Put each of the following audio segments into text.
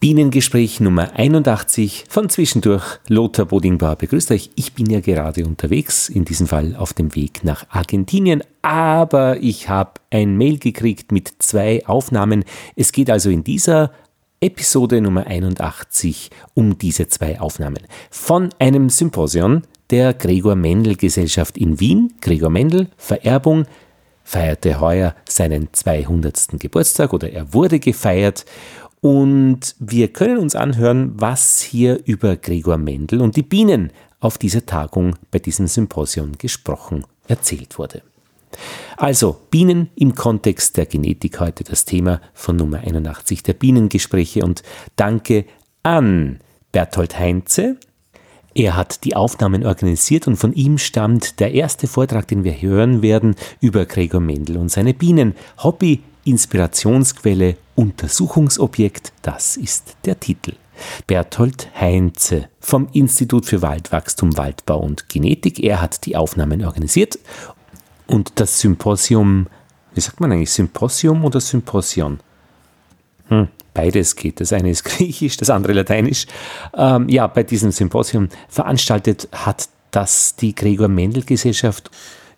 Bienengespräch Nummer 81 von Zwischendurch. Lothar Bodingbauer begrüßt euch. Ich bin ja gerade unterwegs, in diesem Fall auf dem Weg nach Argentinien, aber ich habe ein Mail gekriegt mit zwei Aufnahmen. Es geht also in dieser Episode Nummer 81 um diese zwei Aufnahmen von einem Symposion der Gregor Mendel Gesellschaft in Wien. Gregor Mendel, Vererbung, feierte heuer seinen 200. Geburtstag oder er wurde gefeiert und wir können uns anhören, was hier über Gregor Mendel und die Bienen auf dieser Tagung bei diesem Symposium gesprochen, erzählt wurde. Also Bienen im Kontext der Genetik heute das Thema von Nummer 81 der Bienengespräche und danke an Berthold Heinze. Er hat die Aufnahmen organisiert und von ihm stammt der erste Vortrag, den wir hören werden, über Gregor Mendel und seine Bienen. Hobby, Inspirationsquelle, Untersuchungsobjekt, das ist der Titel. Berthold Heinze vom Institut für Waldwachstum, Waldbau und Genetik. Er hat die Aufnahmen organisiert und das Symposium, wie sagt man eigentlich, Symposium oder Symposion? Hm, beides geht. Das eine ist griechisch, das andere lateinisch. Ähm, ja, bei diesem Symposium veranstaltet hat das die Gregor Mendel Gesellschaft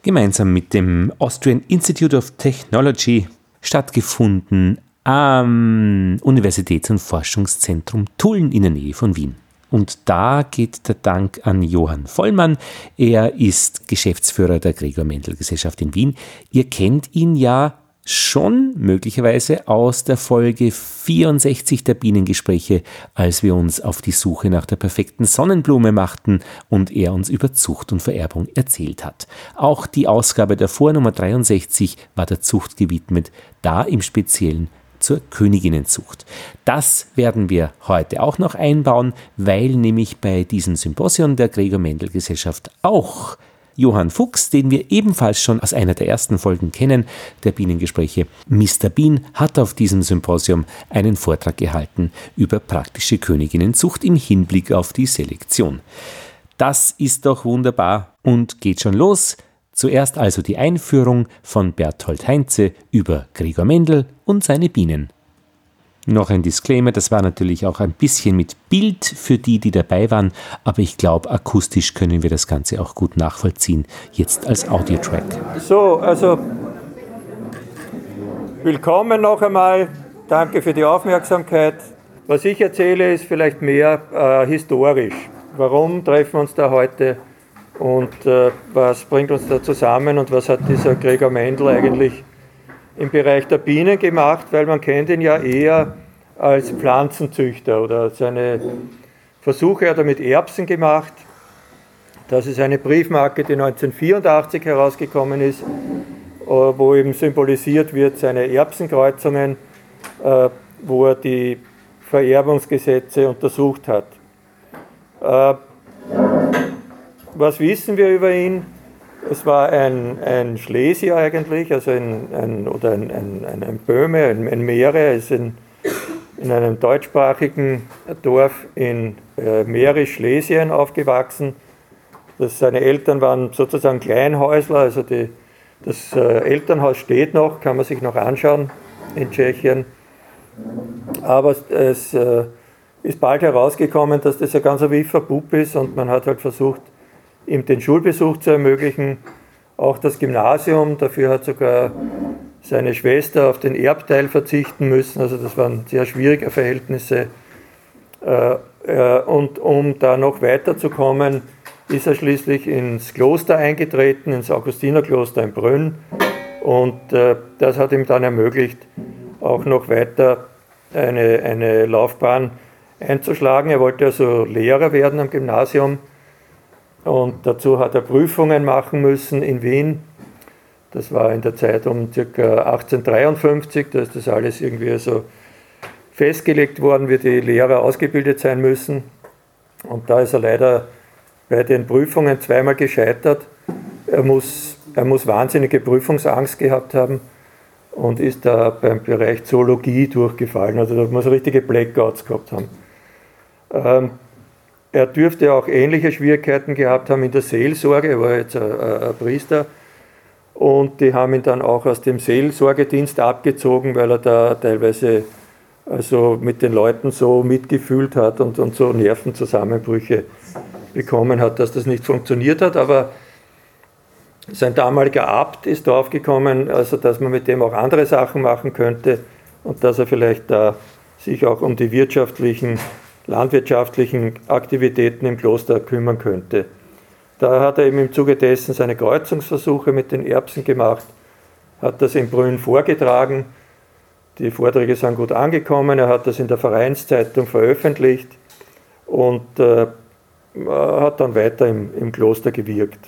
gemeinsam mit dem Austrian Institute of Technology stattgefunden am Universitäts- und Forschungszentrum Tulln in der Nähe von Wien. Und da geht der Dank an Johann Vollmann. Er ist Geschäftsführer der Gregor Mendel Gesellschaft in Wien. Ihr kennt ihn ja schon möglicherweise aus der Folge 64 der Bienengespräche, als wir uns auf die Suche nach der perfekten Sonnenblume machten und er uns über Zucht und Vererbung erzählt hat. Auch die Ausgabe davor, Nummer 63, war der Zucht gewidmet, da im Speziellen zur Königinnenzucht. Das werden wir heute auch noch einbauen, weil nämlich bei diesem Symposion der Gregor Mendel Gesellschaft auch Johann Fuchs, den wir ebenfalls schon aus einer der ersten Folgen kennen, der Bienengespräche. Mr. Bean hat auf diesem Symposium einen Vortrag gehalten über praktische Königinnenzucht im Hinblick auf die Selektion. Das ist doch wunderbar und geht schon los. Zuerst also die Einführung von Berthold Heinze über Gregor Mendel und seine Bienen. Noch ein Disclaimer, das war natürlich auch ein bisschen mit Bild für die, die dabei waren, aber ich glaube, akustisch können wir das Ganze auch gut nachvollziehen, jetzt als Audiotrack. So, also willkommen noch einmal, danke für die Aufmerksamkeit. Was ich erzähle, ist vielleicht mehr äh, historisch. Warum treffen wir uns da heute und äh, was bringt uns da zusammen und was hat dieser Gregor Mendel eigentlich im Bereich der Bienen gemacht, weil man kennt ihn ja eher als Pflanzenzüchter oder seine Versuche hat er mit Erbsen gemacht. Das ist eine Briefmarke, die 1984 herausgekommen ist, äh, wo eben symbolisiert wird seine Erbsenkreuzungen, äh, wo er die Vererbungsgesetze untersucht hat. Was wissen wir über ihn? Es war ein, ein Schlesier eigentlich, also ein, ein oder ein, ein, ein Böhme, ein, ein Meere. Er ist in, in einem deutschsprachigen Dorf in äh, Mährisch, Schlesien aufgewachsen. Das, seine Eltern waren sozusagen Kleinhäusler, also die, das äh, Elternhaus steht noch, kann man sich noch anschauen in Tschechien. Aber es äh, ist bald herausgekommen, dass das ein ganz wiffer Bub ist und man hat halt versucht, ihm den Schulbesuch zu ermöglichen, auch das Gymnasium. Dafür hat sogar seine Schwester auf den Erbteil verzichten müssen. Also das waren sehr schwierige Verhältnisse. Äh, äh, und um da noch weiterzukommen, ist er schließlich ins Kloster eingetreten, ins Augustinerkloster in Brünn. Und äh, das hat ihm dann ermöglicht, auch noch weiter eine, eine Laufbahn einzuschlagen. Er wollte also Lehrer werden am Gymnasium und dazu hat er Prüfungen machen müssen in Wien. Das war in der Zeit um ca. 1853, da ist das alles irgendwie so festgelegt worden, wie die Lehrer ausgebildet sein müssen. Und da ist er leider bei den Prüfungen zweimal gescheitert. Er muss, er muss wahnsinnige Prüfungsangst gehabt haben und ist da beim Bereich Zoologie durchgefallen. Also da muss er richtige Blackouts gehabt haben. Ähm, er dürfte auch ähnliche Schwierigkeiten gehabt haben in der Seelsorge, er war jetzt ein, ein Priester. Und die haben ihn dann auch aus dem Seelsorgedienst abgezogen, weil er da teilweise also mit den Leuten so mitgefühlt hat und, und so Nervenzusammenbrüche bekommen hat, dass das nicht funktioniert hat. Aber sein damaliger Abt ist draufgekommen, also dass man mit dem auch andere Sachen machen könnte und dass er vielleicht da sich auch um die wirtschaftlichen, landwirtschaftlichen Aktivitäten im Kloster kümmern könnte. Da hat er eben im Zuge dessen seine Kreuzungsversuche mit den Erbsen gemacht, hat das in Brünn vorgetragen. Die Vorträge sind gut angekommen, er hat das in der Vereinszeitung veröffentlicht und äh, hat dann weiter im, im Kloster gewirkt.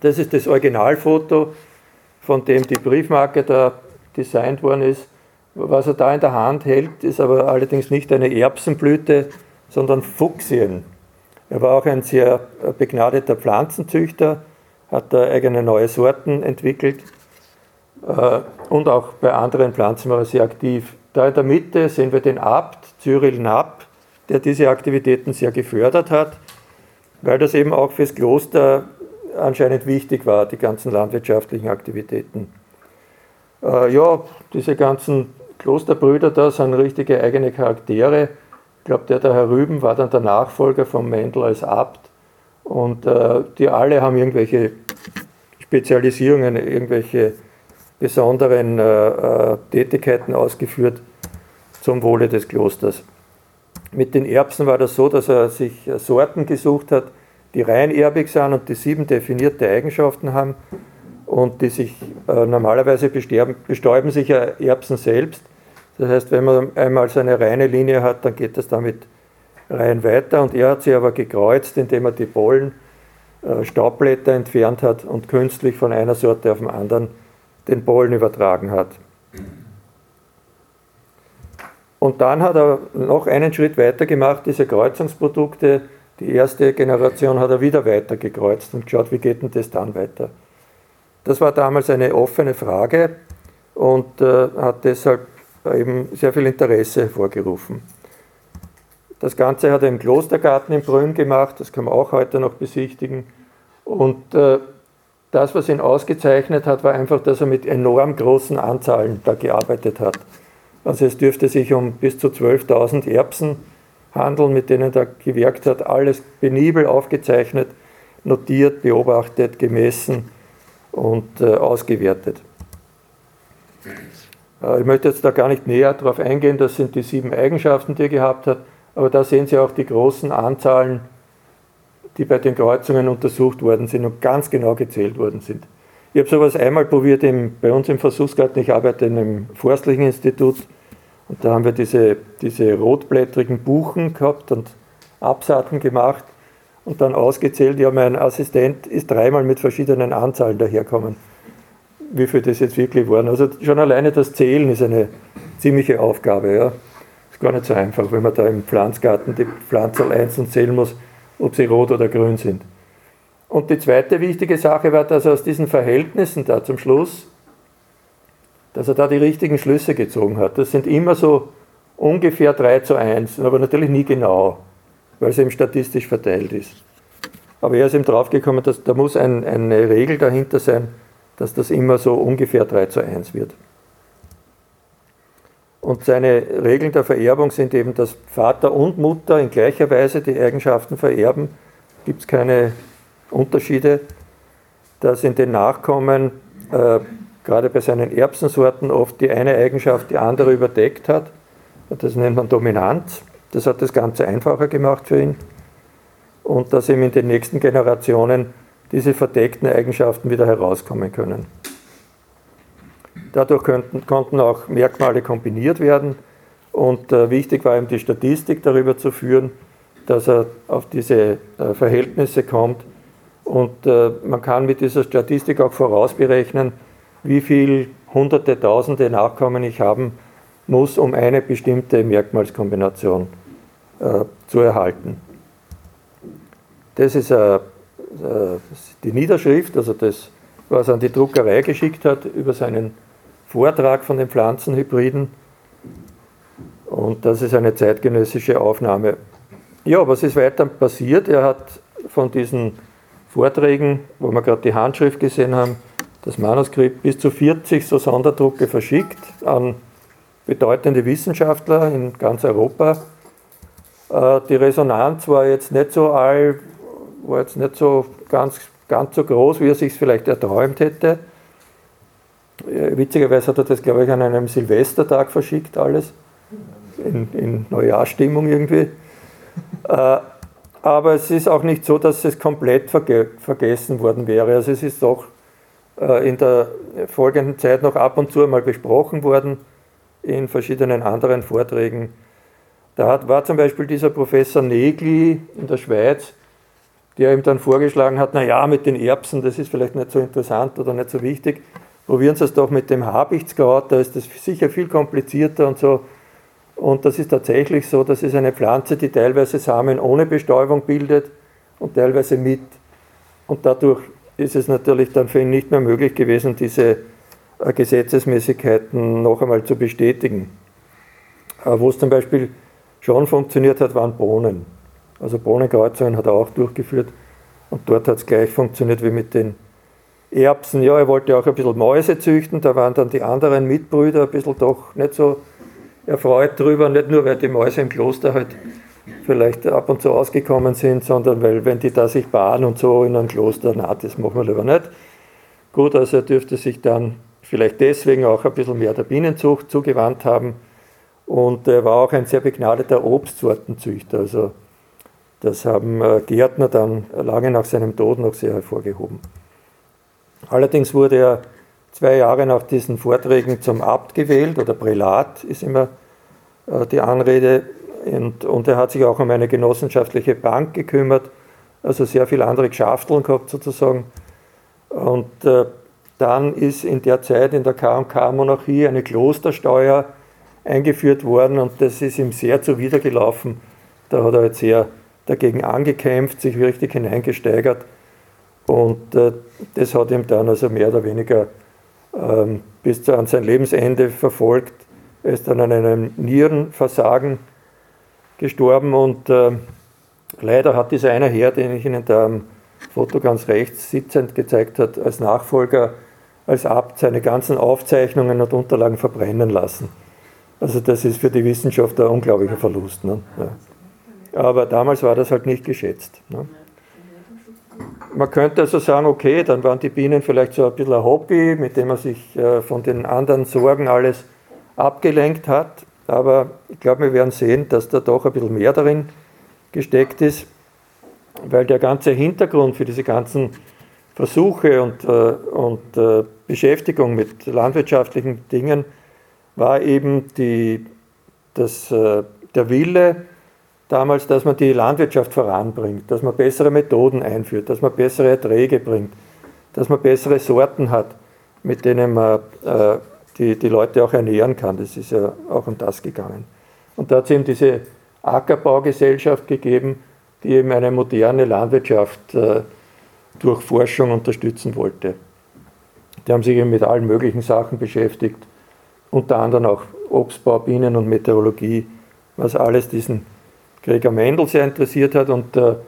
Das ist das Originalfoto, von dem die Briefmarke da designt worden ist. Was er da in der Hand hält, ist aber allerdings nicht eine Erbsenblüte, sondern Fuchsien. Er war auch ein sehr begnadeter Pflanzenzüchter, hat da eigene neue Sorten entwickelt äh, und auch bei anderen Pflanzen war er sehr aktiv. Da in der Mitte sehen wir den Abt, Cyril Knapp, der diese Aktivitäten sehr gefördert hat, weil das eben auch fürs Kloster anscheinend wichtig war, die ganzen landwirtschaftlichen Aktivitäten. Äh, ja, diese ganzen Klosterbrüder da sind richtige eigene Charaktere. Ich glaube, der, der Herr Rüben war dann der Nachfolger von Mendel als Abt. Und äh, die alle haben irgendwelche Spezialisierungen, irgendwelche besonderen äh, äh Tätigkeiten ausgeführt zum Wohle des Klosters. Mit den Erbsen war das so, dass er sich Sorten gesucht hat, die rein erbig sind und die sieben definierte Eigenschaften haben und die sich äh, normalerweise bestäuben sich ja Erbsen selbst. Das heißt, wenn man einmal so eine reine Linie hat, dann geht das damit rein weiter und er hat sie aber gekreuzt, indem er die Pollen, äh, Staubblätter entfernt hat und künstlich von einer Sorte auf den anderen den Pollen übertragen hat. Und dann hat er noch einen Schritt weiter gemacht, diese Kreuzungsprodukte die erste Generation hat er wieder weiter gekreuzt und geschaut, wie geht denn das dann weiter. Das war damals eine offene Frage und äh, hat deshalb eben sehr viel Interesse hervorgerufen. Das Ganze hat er im Klostergarten in Brünn gemacht, das kann man auch heute noch besichtigen. Und äh, das, was ihn ausgezeichnet hat, war einfach, dass er mit enorm großen Anzahlen da gearbeitet hat. Also es dürfte sich um bis zu 12.000 Erbsen handeln, mit denen er gewirkt hat, alles penibel aufgezeichnet, notiert, beobachtet, gemessen und äh, ausgewertet. Äh, ich möchte jetzt da gar nicht näher darauf eingehen, das sind die sieben Eigenschaften, die er gehabt hat, aber da sehen Sie auch die großen Anzahlen, die bei den Kreuzungen untersucht worden sind und ganz genau gezählt worden sind. Ich habe sowas einmal probiert im, bei uns im Versuchsgarten, ich arbeite in einem forstlichen Institut, und da haben wir diese, diese rotblättrigen Buchen gehabt und Absaaten gemacht und dann ausgezählt. Ja, mein Assistent ist dreimal mit verschiedenen Anzahlen daherkommen, wie viel das jetzt wirklich waren. Also schon alleine das Zählen ist eine ziemliche Aufgabe. Ja. Ist gar nicht so einfach, wenn man da im Pflanzgarten die Pflanzen einzeln zählen muss, ob sie rot oder grün sind. Und die zweite wichtige Sache war, dass aus diesen Verhältnissen da zum Schluss dass er da die richtigen Schlüsse gezogen hat. Das sind immer so ungefähr 3 zu 1, aber natürlich nie genau, weil es eben statistisch verteilt ist. Aber er ist eben draufgekommen, dass da muss ein, eine Regel dahinter sein, dass das immer so ungefähr 3 zu 1 wird. Und seine Regeln der Vererbung sind eben, dass Vater und Mutter in gleicher Weise die Eigenschaften vererben. Gibt es keine Unterschiede, dass in den Nachkommen äh, gerade bei seinen Erbsensorten oft die eine Eigenschaft die andere überdeckt hat. Das nennt man Dominanz. Das hat das Ganze einfacher gemacht für ihn. Und dass ihm in den nächsten Generationen diese verdeckten Eigenschaften wieder herauskommen können. Dadurch könnten, konnten auch Merkmale kombiniert werden. Und äh, wichtig war ihm die Statistik darüber zu führen, dass er auf diese äh, Verhältnisse kommt. Und äh, man kann mit dieser Statistik auch vorausberechnen, wie viel hunderte, tausende Nachkommen ich haben muss, um eine bestimmte Merkmalskombination äh, zu erhalten. Das ist äh, äh, die Niederschrift, also das, was er an die Druckerei geschickt hat über seinen Vortrag von den Pflanzenhybriden. Und das ist eine zeitgenössische Aufnahme. Ja, was ist weiter passiert? Er hat von diesen Vorträgen, wo wir gerade die Handschrift gesehen haben, das Manuskript bis zu 40 so Sonderdrucke verschickt an bedeutende Wissenschaftler in ganz Europa. Äh, die Resonanz war jetzt nicht so all, war jetzt nicht so ganz, ganz so groß, wie er sich vielleicht erträumt hätte. Äh, witzigerweise hat er das, glaube ich, an einem Silvestertag verschickt, alles. In, in Neujahrstimmung irgendwie. Äh, aber es ist auch nicht so, dass es komplett verge vergessen worden wäre. Also es ist doch in der folgenden Zeit noch ab und zu einmal besprochen worden in verschiedenen anderen Vorträgen. Da hat, war zum Beispiel dieser Professor Negli in der Schweiz, der ihm dann vorgeschlagen hat, naja, mit den Erbsen, das ist vielleicht nicht so interessant oder nicht so wichtig, probieren Sie es doch mit dem Habichtskraut, da ist das sicher viel komplizierter und so. Und das ist tatsächlich so, das ist eine Pflanze, die teilweise Samen ohne Bestäubung bildet und teilweise mit. Und dadurch ist es natürlich dann für ihn nicht mehr möglich gewesen, diese äh, Gesetzesmäßigkeiten noch einmal zu bestätigen. Äh, wo es zum Beispiel schon funktioniert hat, waren Bohnen. Also Bohnenkreuzungen hat er auch durchgeführt und dort hat es gleich funktioniert wie mit den Erbsen. Ja, er wollte auch ein bisschen Mäuse züchten, da waren dann die anderen Mitbrüder ein bisschen doch nicht so erfreut drüber, nicht nur weil die Mäuse im Kloster halt vielleicht ab und zu ausgekommen sind, sondern weil wenn die da sich baden und so in einem Kloster, na, das machen wir lieber nicht. Gut, also er dürfte sich dann vielleicht deswegen auch ein bisschen mehr der Bienenzucht zugewandt haben und er war auch ein sehr begnadeter Obstsortenzüchter. Also das haben äh, Gärtner dann lange nach seinem Tod noch sehr hervorgehoben. Allerdings wurde er zwei Jahre nach diesen Vorträgen zum Abt gewählt oder Prälat ist immer äh, die Anrede. Und, und, er hat sich auch um eine genossenschaftliche Bank gekümmert, also sehr viele andere Geschäfteln gehabt sozusagen. Und äh, dann ist in der Zeit in der KK-Monarchie eine Klostersteuer eingeführt worden und das ist ihm sehr zuwidergelaufen. Da hat er jetzt sehr dagegen angekämpft, sich richtig hineingesteigert und äh, das hat ihm dann also mehr oder weniger ähm, bis an sein Lebensende verfolgt. Er ist dann an einem Nierenversagen gestorben und äh, leider hat dieser eine Herr, den ich Ihnen da am Foto ganz rechts sitzend gezeigt hat, als Nachfolger als Abt seine ganzen Aufzeichnungen und Unterlagen verbrennen lassen. Also das ist für die Wissenschaft ein unglaublicher Verlust. Ne? Ja. Aber damals war das halt nicht geschätzt. Ne? Man könnte also sagen, okay, dann waren die Bienen vielleicht so ein bisschen ein Hobby, mit dem man sich äh, von den anderen Sorgen alles abgelenkt hat. Aber ich glaube, wir werden sehen, dass da doch ein bisschen mehr darin gesteckt ist, weil der ganze Hintergrund für diese ganzen Versuche und, äh, und äh, Beschäftigung mit landwirtschaftlichen Dingen war eben die, das, der Wille damals, dass man die Landwirtschaft voranbringt, dass man bessere Methoden einführt, dass man bessere Erträge bringt, dass man bessere Sorten hat, mit denen man äh, die, die Leute auch ernähren kann. Das ist ja auch um das gegangen. Und da hat es eben diese Ackerbaugesellschaft gegeben, die eben eine moderne Landwirtschaft äh, durch Forschung unterstützen wollte. Die haben sich eben mit allen möglichen Sachen beschäftigt, unter anderem auch Obstbau, Bienen und Meteorologie, was alles diesen Gregor Mendel sehr interessiert hat. Und der,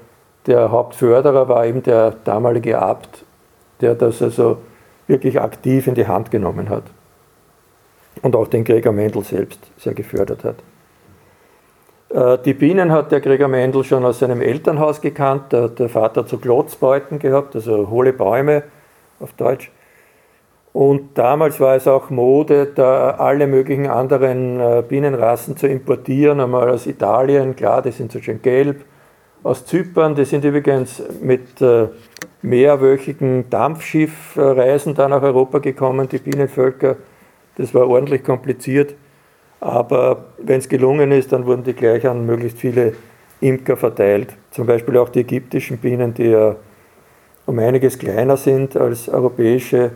der Hauptförderer war eben der damalige Abt, der das also wirklich aktiv in die Hand genommen hat. Und auch den Gregor Mendel selbst sehr gefördert hat. Äh, die Bienen hat der Gregor Mendel schon aus seinem Elternhaus gekannt. Der, der Vater zu Klotzbeuten gehabt, also hohle Bäume auf Deutsch. Und damals war es auch Mode, da alle möglichen anderen äh, Bienenrassen zu importieren, einmal aus Italien, klar, die sind so schön gelb, aus Zypern, die sind übrigens mit äh, mehrwöchigen Dampfschiffreisen da nach Europa gekommen, die Bienenvölker. Das war ordentlich kompliziert. Aber wenn es gelungen ist, dann wurden die gleich an möglichst viele Imker verteilt. Zum Beispiel auch die ägyptischen Bienen, die ja um einiges kleiner sind als europäische,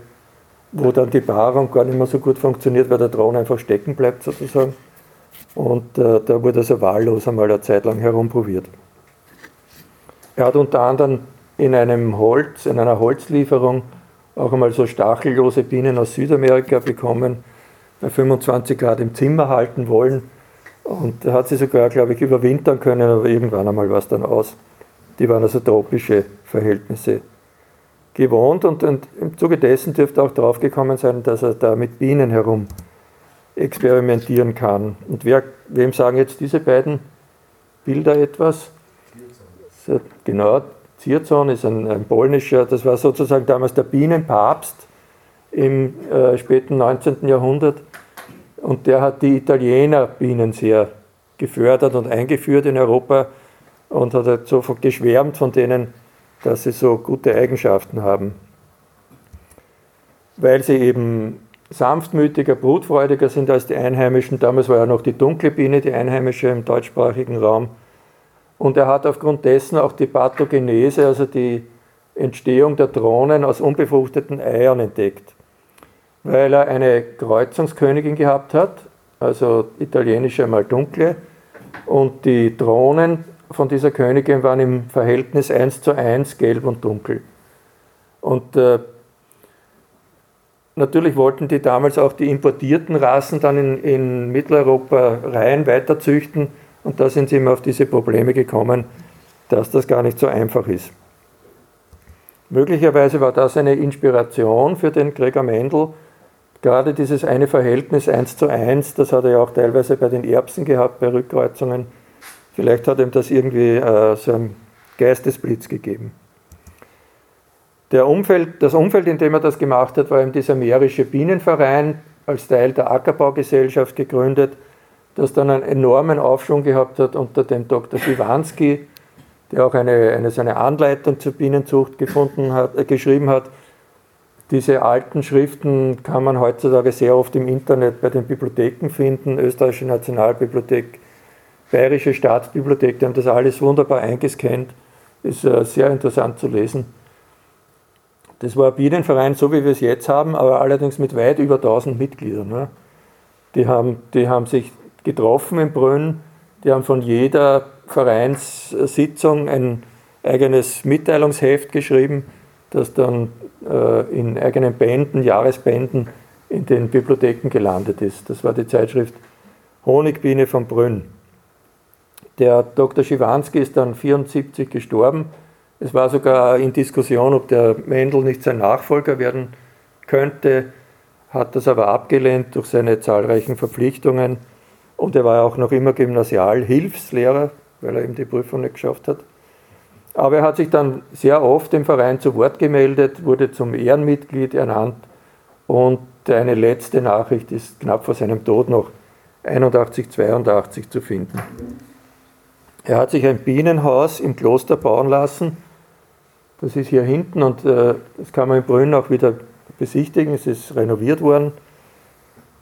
wo dann die Paarung gar nicht mehr so gut funktioniert, weil der Thron einfach stecken bleibt sozusagen. Und äh, da wurde also wahllos einmal eine Zeit lang herumprobiert. Er hat unter anderem in einem Holz, in einer Holzlieferung auch einmal so stachellose Bienen aus Südamerika bekommen, bei 25 Grad im Zimmer halten wollen. Und da hat sie sogar, glaube ich, überwintern können, aber irgendwann einmal war es dann aus. Die waren also tropische Verhältnisse gewohnt und, und im Zuge dessen dürfte auch draufgekommen sein, dass er da mit Bienen herum experimentieren kann. Und wer, wem sagen jetzt diese beiden Bilder etwas? So, genau, Zierzon ist ein, ein, polnischer, das war sozusagen damals der Bienenpapst im äh, späten 19. Jahrhundert. Und der hat die Italiener Bienen sehr gefördert und eingeführt in Europa und hat halt so geschwärmt von denen, dass sie so gute Eigenschaften haben. Weil sie eben sanftmütiger, brutfreudiger sind als die Einheimischen. Damals war ja noch die dunkle Biene, die Einheimische im deutschsprachigen Raum. Und er hat aufgrund dessen auch die Pathogenese, also die Entstehung der Drohnen aus unbefruchteten Eiern entdeckt. Weil er eine Kreuzungskönigin gehabt hat, also italienische mal dunkle, und die Drohnen von dieser Königin waren im Verhältnis 1 zu 1 gelb und dunkel. Und äh, natürlich wollten die damals auch die importierten Rassen dann in, in Mitteleuropa rein weiter züchten und da sind sie immer auf diese Probleme gekommen, dass das gar nicht so einfach ist. Möglicherweise war das eine Inspiration für den Gregor Mendel, gerade dieses eine Verhältnis 1 zu 1, das hat er ja auch teilweise bei den Erbsen gehabt, bei Rückkreuzungen. Vielleicht hat ihm das irgendwie äh, so einen Geistesblitz gegeben. Umfeld, das Umfeld, in dem er das gemacht hat, war eben dieser Mährische Bienenverein als Teil der Ackerbaugesellschaft gegründet, das dann einen enormen Aufschwung gehabt hat unter dem Dr. Siwanski, der auch eine, eine, so eine Anleitung zur Bienenzucht gefunden hat, äh, geschrieben hat diese alten Schriften kann man heutzutage sehr oft im Internet bei den Bibliotheken finden, Österreichische Nationalbibliothek, Bayerische Staatsbibliothek, die haben das alles wunderbar eingescannt, ist äh, sehr interessant zu lesen. Das war ein Bienenverein, so wie wir es jetzt haben, aber allerdings mit weit über 1000 Mitgliedern. Ne? Die, haben, die haben sich getroffen in Brünn, die haben von jeder Vereinssitzung ein eigenes Mitteilungsheft geschrieben, das dann äh, in eigenen Bänden, Jahresbänden in den Bibliotheken gelandet ist. Das war die Zeitschrift Honigbiene von Brünn. Der Dr. Schiwanski ist dann 1974 gestorben. Es war sogar in Diskussion, ob der Mendel nicht sein Nachfolger werden könnte, hat das aber abgelehnt durch seine zahlreichen Verpflichtungen. Und er war auch noch immer Gymnasialhilfslehrer, weil er eben die Prüfung nicht geschafft hat. Aber er hat sich dann sehr oft im Verein zu Wort gemeldet, wurde zum Ehrenmitglied ernannt und eine letzte Nachricht ist knapp vor seinem Tod noch 81, 82 zu finden. Er hat sich ein Bienenhaus im Kloster bauen lassen. Das ist hier hinten und äh, das kann man in Brünn auch wieder besichtigen. Es ist renoviert worden.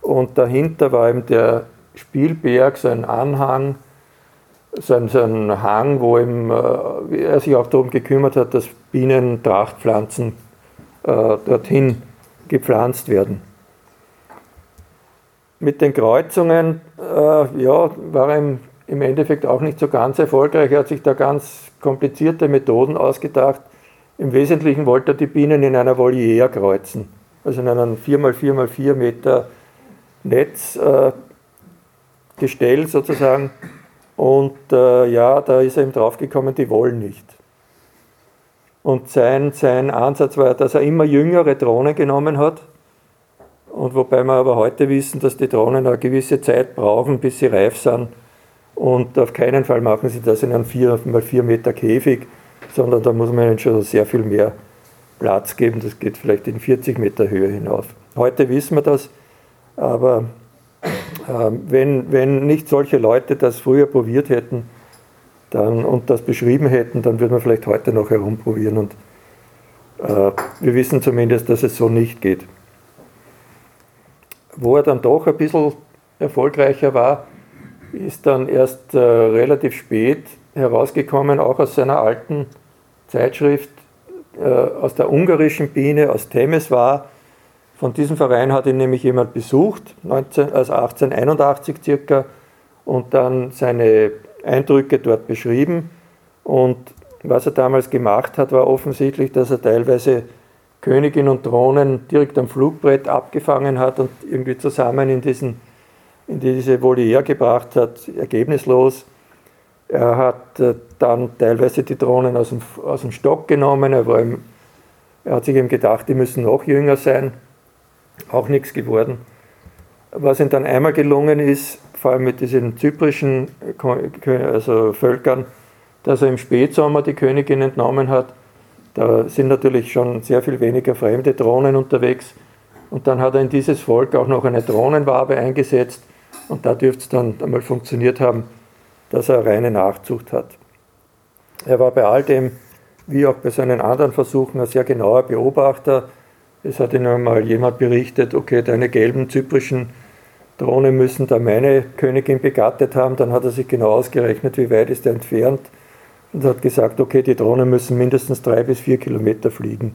Und dahinter war eben der Spielberg, sein Anhang, so ein, so ein Hang, wo ihm, äh, er sich auch darum gekümmert hat, dass Bienen Trachtpflanzen äh, dorthin gepflanzt werden. Mit den Kreuzungen äh, ja, war er im, Endeffekt auch nicht so ganz erfolgreich. Er hat sich da ganz komplizierte Methoden ausgedacht. Im Wesentlichen wollte er die Bienen in einer Voliere kreuzen, also in einem 4x4x4 Meter Netzgestell äh, sozusagen und äh, ja, da ist er eben draufgekommen, die wollen nicht. Und sein, sein Ansatz war, dass er immer jüngere Drohnen genommen hat. Und wobei wir aber heute wissen, dass die Drohnen eine gewisse Zeit brauchen, bis sie reif sind. Und auf keinen Fall machen sie das in einem 4x4 Meter Käfig, sondern da muss man ihnen schon sehr viel mehr Platz geben. Das geht vielleicht in 40 Meter Höhe hinauf. Heute wissen wir das, aber ähm, wenn, wenn nicht solche Leute das früher probiert hätten dann, und das beschrieben hätten, dann würde man vielleicht heute noch herumprobieren. Und äh, wir wissen zumindest, dass es so nicht geht. Wo er dann doch ein bisschen erfolgreicher war, ist dann erst äh, relativ spät herausgekommen, auch aus seiner alten Zeitschrift, äh, aus der ungarischen Biene, aus Temeswar, von diesem Verein hat ihn nämlich jemand besucht, 19, also 1881 circa, und dann seine Eindrücke dort beschrieben. Und was er damals gemacht hat, war offensichtlich, dass er teilweise Königin und Drohnen direkt am Flugbrett abgefangen hat und irgendwie zusammen in, diesen, in diese Voliere gebracht hat, ergebnislos. Er hat äh, dann teilweise die Drohnen aus dem, aus dem Stock genommen. Er, war ihm, er hat sich eben gedacht, die müssen noch jünger sein auch nichts geworden. Was ihm dann einmal gelungen ist, vor allem mit diesen zyprischen also Völkern, dass er im Spätsommer die Königin entnommen hat. Da sind natürlich schon sehr viel weniger fremde Drohnen unterwegs. Und dann hat er in dieses Volk auch noch eine Drohnenwabe eingesetzt. Und da dürfte es dann einmal funktioniert haben, dass er reine Nachzucht hat. Er war bei all dem, wie auch bei seinen anderen Versuchen, ein sehr genauer Beobachter. Es hat ihn einmal jemand berichtet, okay, deine gelben zyprischen Drohnen müssen da meine Königin begattet haben. Dann hat er sich genau ausgerechnet, wie weit ist er entfernt und hat gesagt, okay, die Drohnen müssen mindestens drei bis vier Kilometer fliegen.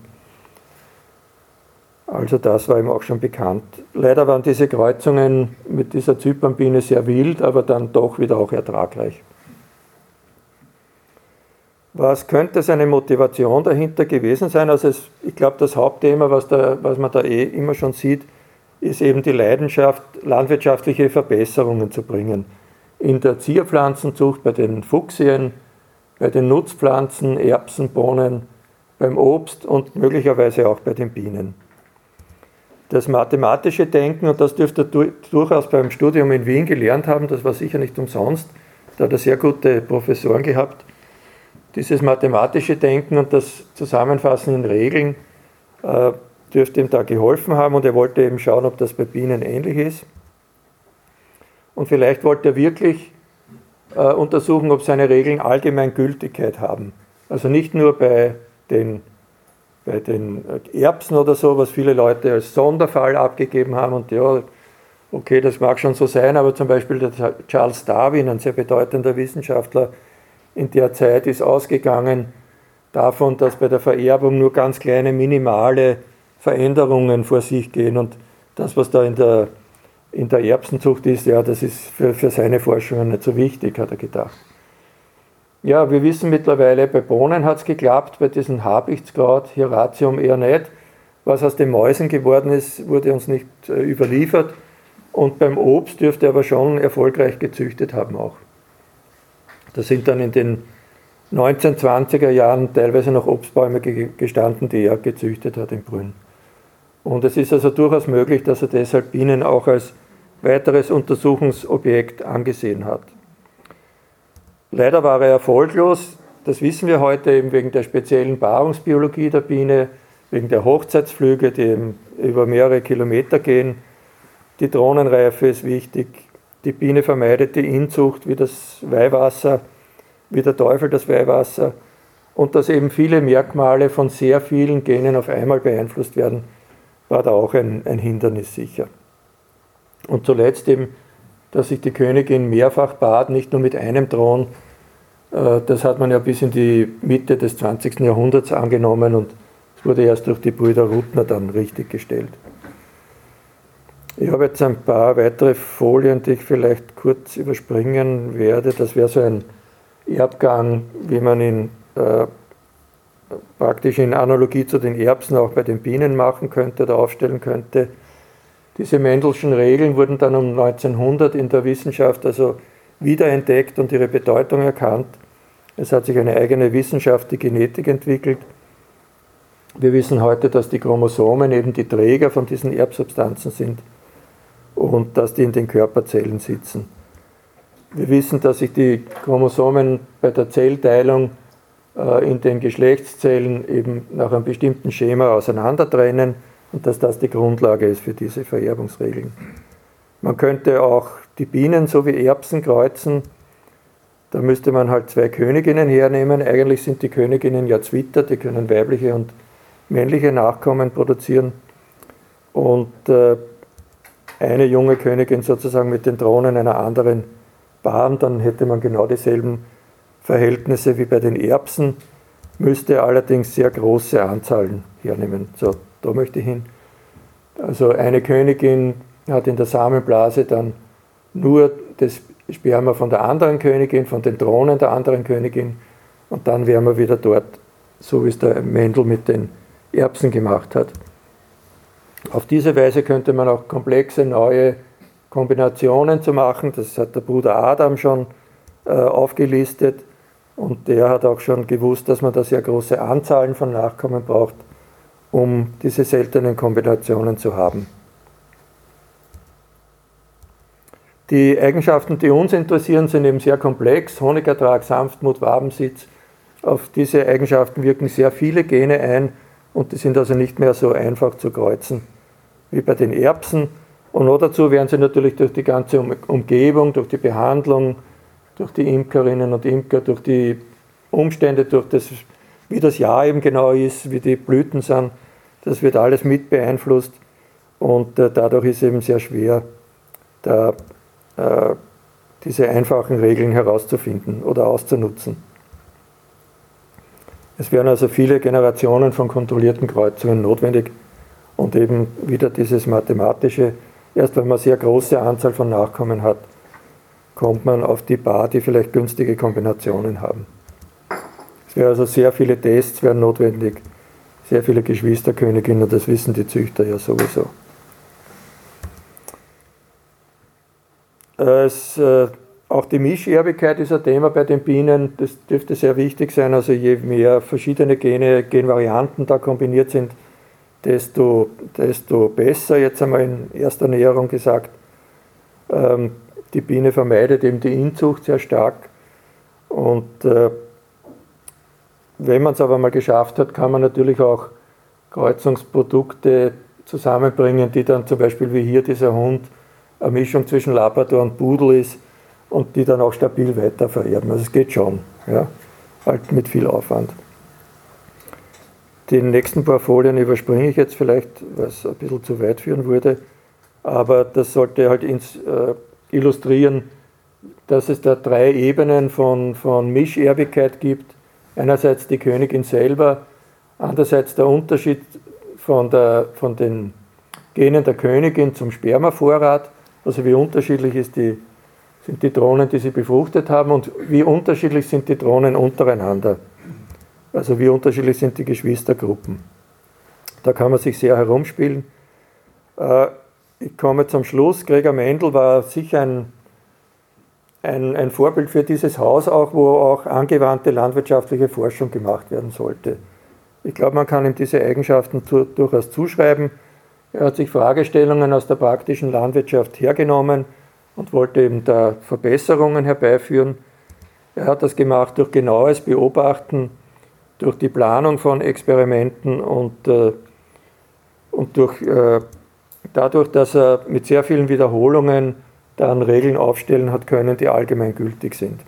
Also das war ihm auch schon bekannt. Leider waren diese Kreuzungen mit dieser Zypernbiene sehr wild, aber dann doch wieder auch ertragreich. Was könnte seine Motivation dahinter gewesen sein? Also es, ich glaube, das Hauptthema, was, da, was man da eh immer schon sieht, ist eben die Leidenschaft, landwirtschaftliche Verbesserungen zu bringen. In der Zierpflanzenzucht bei den Fuchsien, bei den Nutzpflanzen, Erbsen, Bohnen, beim Obst und möglicherweise auch bei den Bienen. Das mathematische Denken, und das dürfte er durchaus beim Studium in Wien gelernt haben, das war sicher nicht umsonst, da hat er sehr gute Professoren gehabt. Dieses mathematische Denken und das Zusammenfassen in Regeln äh, dürfte ihm da geholfen haben und er wollte eben schauen, ob das bei Bienen ähnlich ist. Und vielleicht wollte er wirklich äh, untersuchen, ob seine Regeln allgemein Gültigkeit haben. Also nicht nur bei den, bei den Erbsen oder so, was viele Leute als Sonderfall abgegeben haben und ja, okay, das mag schon so sein, aber zum Beispiel der Charles Darwin, ein sehr bedeutender Wissenschaftler in der Zeit, ist ausgegangen davon, dass bei der Vererbung nur ganz kleine minimale Veränderungen vor sich gehen und das, was da in der in der Erbsenzucht ist, ja, das ist für, für seine Forschungen nicht so wichtig, hat er gedacht. Ja, wir wissen mittlerweile, bei Bohnen hat es geklappt, bei diesem Habichtskraut, Hiratium eher nicht. Was aus den Mäusen geworden ist, wurde uns nicht äh, überliefert. Und beim Obst dürfte er aber schon erfolgreich gezüchtet haben auch. Da sind dann in den 1920er Jahren teilweise noch Obstbäume gestanden, die er gezüchtet hat in Brünn. Und es ist also durchaus möglich, dass er deshalb Bienen auch als weiteres Untersuchungsobjekt angesehen hat. Leider war er erfolglos, das wissen wir heute eben wegen der speziellen Paarungsbiologie der Biene, wegen der Hochzeitsflüge, die über mehrere Kilometer gehen. Die Drohnenreife ist wichtig. Die Biene vermeidet die Inzucht wie das Weihwasser, wie der Teufel das Weihwasser. Und dass eben viele Merkmale von sehr vielen Genen auf einmal beeinflusst werden, war da auch ein, ein Hindernis sicher. Und zuletzt eben, dass sich die Königin mehrfach bat, nicht nur mit einem Thron. Äh, das hat man ja bis in die Mitte des 20. Jahrhunderts angenommen und es wurde erst durch die Brüder Ruttner dann richtig gestellt. Ich habe jetzt ein paar weitere Folien, die ich vielleicht kurz überspringen werde. Das wäre so ein Erbgang, wie man ihn äh, praktisch in Analogie zu den Erbsen auch bei den Bienen machen könnte oder aufstellen könnte. Diese Mendelschen Regeln wurden dann um 1900 in der Wissenschaft also wiederentdeckt und ihre Bedeutung erkannt. Es hat sich eine eigene Wissenschaft, die Genetik, entwickelt. Wir wissen heute, dass die Chromosomen eben die Träger von diesen Erbsubstanzen sind und dass die in den Körperzellen sitzen. Wir wissen, dass sich die Chromosomen bei der Zellteilung äh, in den Geschlechtszellen eben nach einem bestimmten Schema auseinandertrennen und dass das die Grundlage ist für diese Vererbungsregeln. Man könnte auch die Bienen so wie Erbsen kreuzen. Da müsste man halt zwei Königinnen hernehmen. Eigentlich sind die Königinnen ja Zwitter, die können weibliche und männliche Nachkommen produzieren. Und äh, eine junge Königin sozusagen mit den Drohnen einer anderen paaren, dann hätte man genau dieselben Verhältnisse wie bei den Erbsen, müsste allerdings sehr große Anzahlen hernehmen. So, da möchte ich hin. Also eine Königin hat in der Samenblase dann nur das Sperma von der anderen Königin, von den Drohnen der anderen Königin und dann wären wir wieder dort, so wie es der Mendel mit den Erbsen gemacht hat. Auf diese Weise könnte man auch komplexe neue Kombinationen zu machen, das hat der Bruder Adam schon äh, aufgelistet, und der hat auch schon gewusst, dass man da sehr große Anzahlen von Nachkommen braucht, um diese seltenen Kombinationen zu haben. Die Eigenschaften, die uns interessieren, sind eben sehr komplex. Honigertrag, Sanftmut, Wabensitz. Auf diese Eigenschaften wirken sehr viele Gene ein und die sind also nicht mehr so einfach zu kreuzen wie bei den Erbsen. Und noch dazu werden sie natürlich durch die ganze Umgebung, durch die Behandlung, durch die Imkerinnen und Imker, durch die Umstände, durch das, wie das Jahr eben genau ist, wie die Blüten sind, das wird alles mit beeinflusst und äh, dadurch ist eben sehr schwer, da äh, diese einfachen Regeln herauszufinden oder auszunutzen. Es werden also viele Generationen von kontrollierten Kreuzungen notwendig und eben wieder dieses mathematische, erst wenn man sehr große Anzahl von Nachkommen hat, kommt man auf die Paar, die vielleicht günstige Kombinationen haben. Es werden also sehr viele Tests werden notwendig, sehr viele Geschwisterköniginnen, das wissen die Züchter ja sowieso. Es, äh, auch die Mischerbigkeit ist ein Thema bei den Bienen, das dürfte sehr wichtig sein. Also je mehr verschiedene Gene, Genvarianten da kombiniert sind, desto, desto besser, jetzt einmal in erster Näherung gesagt. Ähm, die Biene vermeidet eben die Inzucht sehr stark. Und äh, wenn man es aber mal geschafft hat, kann man natürlich auch Kreuzungsprodukte zusammenbringen, die dann zum Beispiel wie hier dieser Hund eine Mischung zwischen Labrador und Pudel ist und die dann auch stabil weiter vererben. Also es geht schon, ja, halt mit viel Aufwand. Die nächsten paar Folien überspringe ich jetzt vielleicht, es ein bisschen zu weit führen würde, aber das sollte halt ins, äh, illustrieren, dass es da drei Ebenen von, von Mischerbigkeit gibt. Einerseits die Königin selber, andererseits der Unterschied von, der, von den Genen der Königin zum Spermavorrat also wie unterschiedlich ist die, sind die Drohnen, die sie befruchtet haben und wie unterschiedlich sind die Drohnen untereinander. Also wie unterschiedlich sind die Geschwistergruppen. Da kann man sich sehr herumspielen. Äh, ich komme zum Schluss. Gregor Mendel war sicher ein, ein, ein Vorbild für dieses Haus, auch wo auch angewandte landwirtschaftliche Forschung gemacht werden sollte. Ich glaube, man kann ihm diese Eigenschaften durchaus zuschreiben. Er hat sich Fragestellungen aus der praktischen Landwirtschaft hergenommen und wollte eben da Verbesserungen herbeiführen. Er hat das gemacht durch genaues Beobachten, durch die Planung von Experimenten und, äh, und durch, äh, dadurch, dass er mit sehr vielen Wiederholungen dann Regeln aufstellen hat können, die allgemeingültig sind.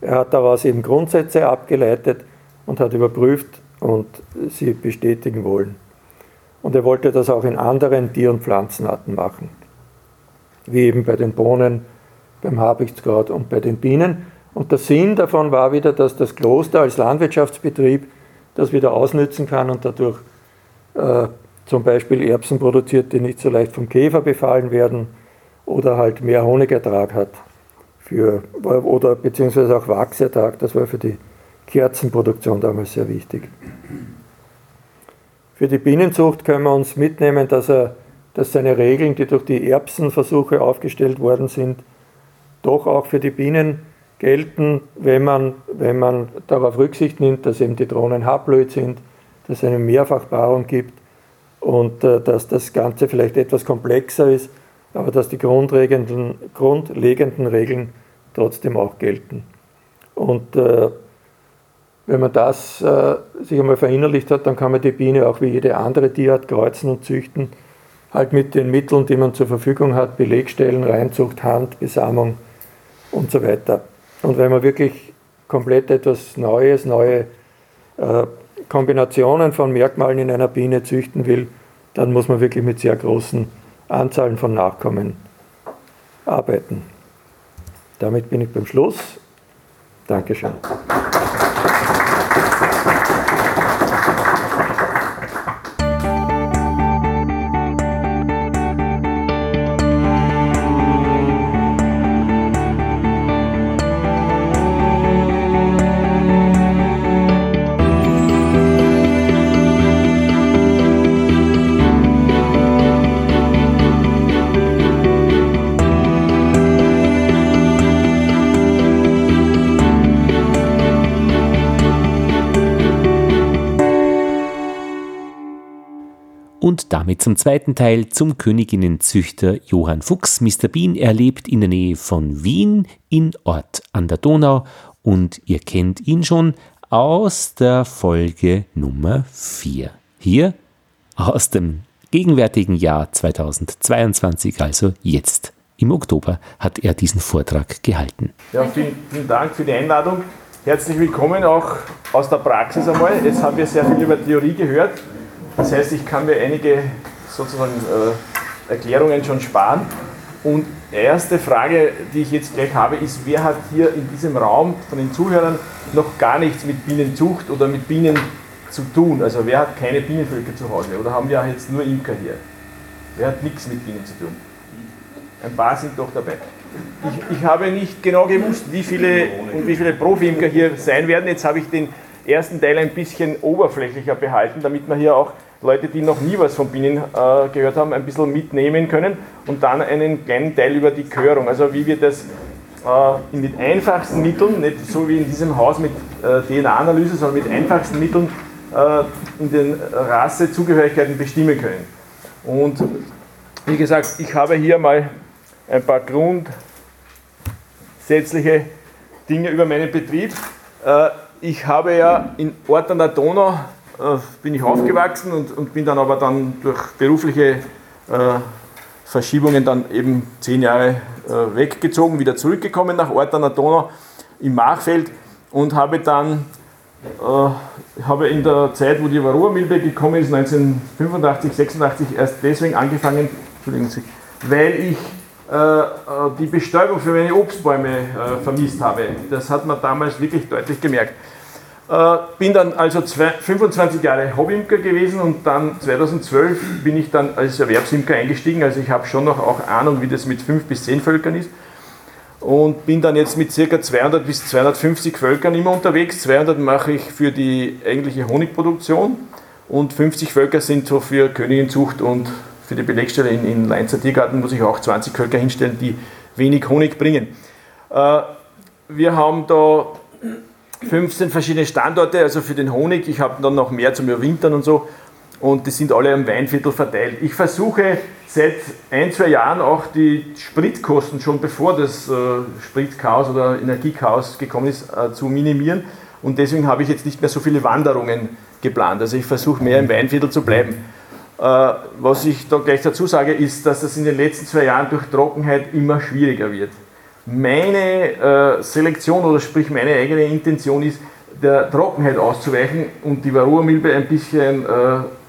Er hat daraus eben Grundsätze abgeleitet und hat überprüft und sie bestätigen wollen. Und er wollte das auch in anderen Tier- und Pflanzenarten machen, wie eben bei den Bohnen, beim Habichtskraut und bei den Bienen. Und der Sinn davon war wieder, dass das Kloster als Landwirtschaftsbetrieb das wieder ausnützen kann und dadurch äh, zum Beispiel Erbsen produziert, die nicht so leicht vom Käfer befallen werden oder halt mehr Honigertrag hat für, oder beziehungsweise auch Wachsertrag, das war für die Kerzenproduktion damals sehr wichtig. Für die Bienenzucht können wir uns mitnehmen, dass, er, dass seine Regeln, die durch die Erbsenversuche aufgestellt worden sind, doch auch für die Bienen gelten, wenn man, wenn man darauf Rücksicht nimmt, dass eben die Drohnen haarblöd sind, dass es eine Mehrfachpaarung gibt und äh, dass das Ganze vielleicht etwas komplexer ist, aber dass die grundlegenden, grundlegenden Regeln trotzdem auch gelten. Und äh, wenn man das äh, sich einmal verinnerlicht hat, dann kann man die Biene auch wie jede andere Tierart kreuzen und züchten, halt mit den Mitteln, die man zur Verfügung hat, Belegstellen, Reinzucht, Hand, Besamung und so weiter. Und wenn man wirklich komplett etwas Neues, neue äh, Kombinationen von Merkmalen in einer Biene züchten will, dann muss man wirklich mit sehr großen Anzahlen von Nachkommen arbeiten. Damit bin ich beim Schluss. Dankeschön. Zum zweiten Teil zum Königinnenzüchter Johann Fuchs. Mr. Bean. Er lebt in der Nähe von Wien, in Ort an der Donau. Und ihr kennt ihn schon aus der Folge Nummer 4. Hier aus dem gegenwärtigen Jahr 2022, also jetzt. Im Oktober hat er diesen Vortrag gehalten. Ja, vielen, vielen Dank für die Einladung. Herzlich willkommen auch aus der Praxis einmal. Jetzt haben wir sehr viel über Theorie gehört. Das heißt, ich kann mir einige sozusagen äh, Erklärungen schon sparen. Und erste Frage, die ich jetzt gleich habe, ist, wer hat hier in diesem Raum von den Zuhörern noch gar nichts mit Bienenzucht oder mit Bienen zu tun? Also wer hat keine Bienenvölker zu Hause? Oder haben wir jetzt nur Imker hier? Wer hat nichts mit Bienen zu tun? Ein paar sind doch dabei. Ich, ich habe nicht genau gewusst, wie viele und wie viele Profi-Imker hier sein werden. Jetzt habe ich den ersten Teil ein bisschen oberflächlicher behalten, damit wir hier auch Leute, die noch nie was von Bienen äh, gehört haben, ein bisschen mitnehmen können und dann einen kleinen Teil über die Körung, also wie wir das äh, mit einfachsten Mitteln, nicht so wie in diesem Haus mit äh, DNA-Analyse, sondern mit einfachsten Mitteln äh, in den Rassezugehörigkeiten bestimmen können. Und wie gesagt, ich habe hier mal ein paar grundsätzliche Dinge über meinen Betrieb. Äh, ich habe ja in Ort an der Donau bin ich aufgewachsen und, und bin dann aber dann durch berufliche äh, Verschiebungen dann eben zehn Jahre weggezogen, wieder zurückgekommen nach Ort an der Donau im Machfeld und habe dann äh, habe in der Zeit, wo die Varroa-Milbe gekommen ist, 1985, 86, erst deswegen angefangen, weil ich äh, äh, die Bestäubung für meine Obstbäume äh, vermisst habe. Das hat man damals wirklich deutlich gemerkt. Bin dann also 25 Jahre Hobbyimker gewesen und dann 2012 bin ich dann als Erwerbsimker eingestiegen. Also ich habe schon noch auch Ahnung, wie das mit 5 bis 10 Völkern ist. Und bin dann jetzt mit ca. 200 bis 250 Völkern immer unterwegs. 200 mache ich für die eigentliche Honigproduktion und 50 Völker sind so für Königinzucht und für die Belegstelle in, in Leinzer Tiergarten muss ich auch 20 Völker hinstellen, die wenig Honig bringen. Äh, wir haben da 15 verschiedene Standorte, also für den Honig. Ich habe dann noch mehr zum Überwintern und so. Und die sind alle am Weinviertel verteilt. Ich versuche seit ein, zwei Jahren auch die Spritkosten, schon bevor das äh, Spritchaos oder Energiechaos gekommen ist, äh, zu minimieren. Und deswegen habe ich jetzt nicht mehr so viele Wanderungen geplant. Also ich versuche mehr im Weinviertel zu bleiben. Äh, was ich da gleich dazu sage, ist, dass das in den letzten zwei Jahren durch Trockenheit immer schwieriger wird. Meine äh, Selektion oder sprich meine eigene Intention ist, der Trockenheit auszuweichen und die Varroa-Milbe ein bisschen äh,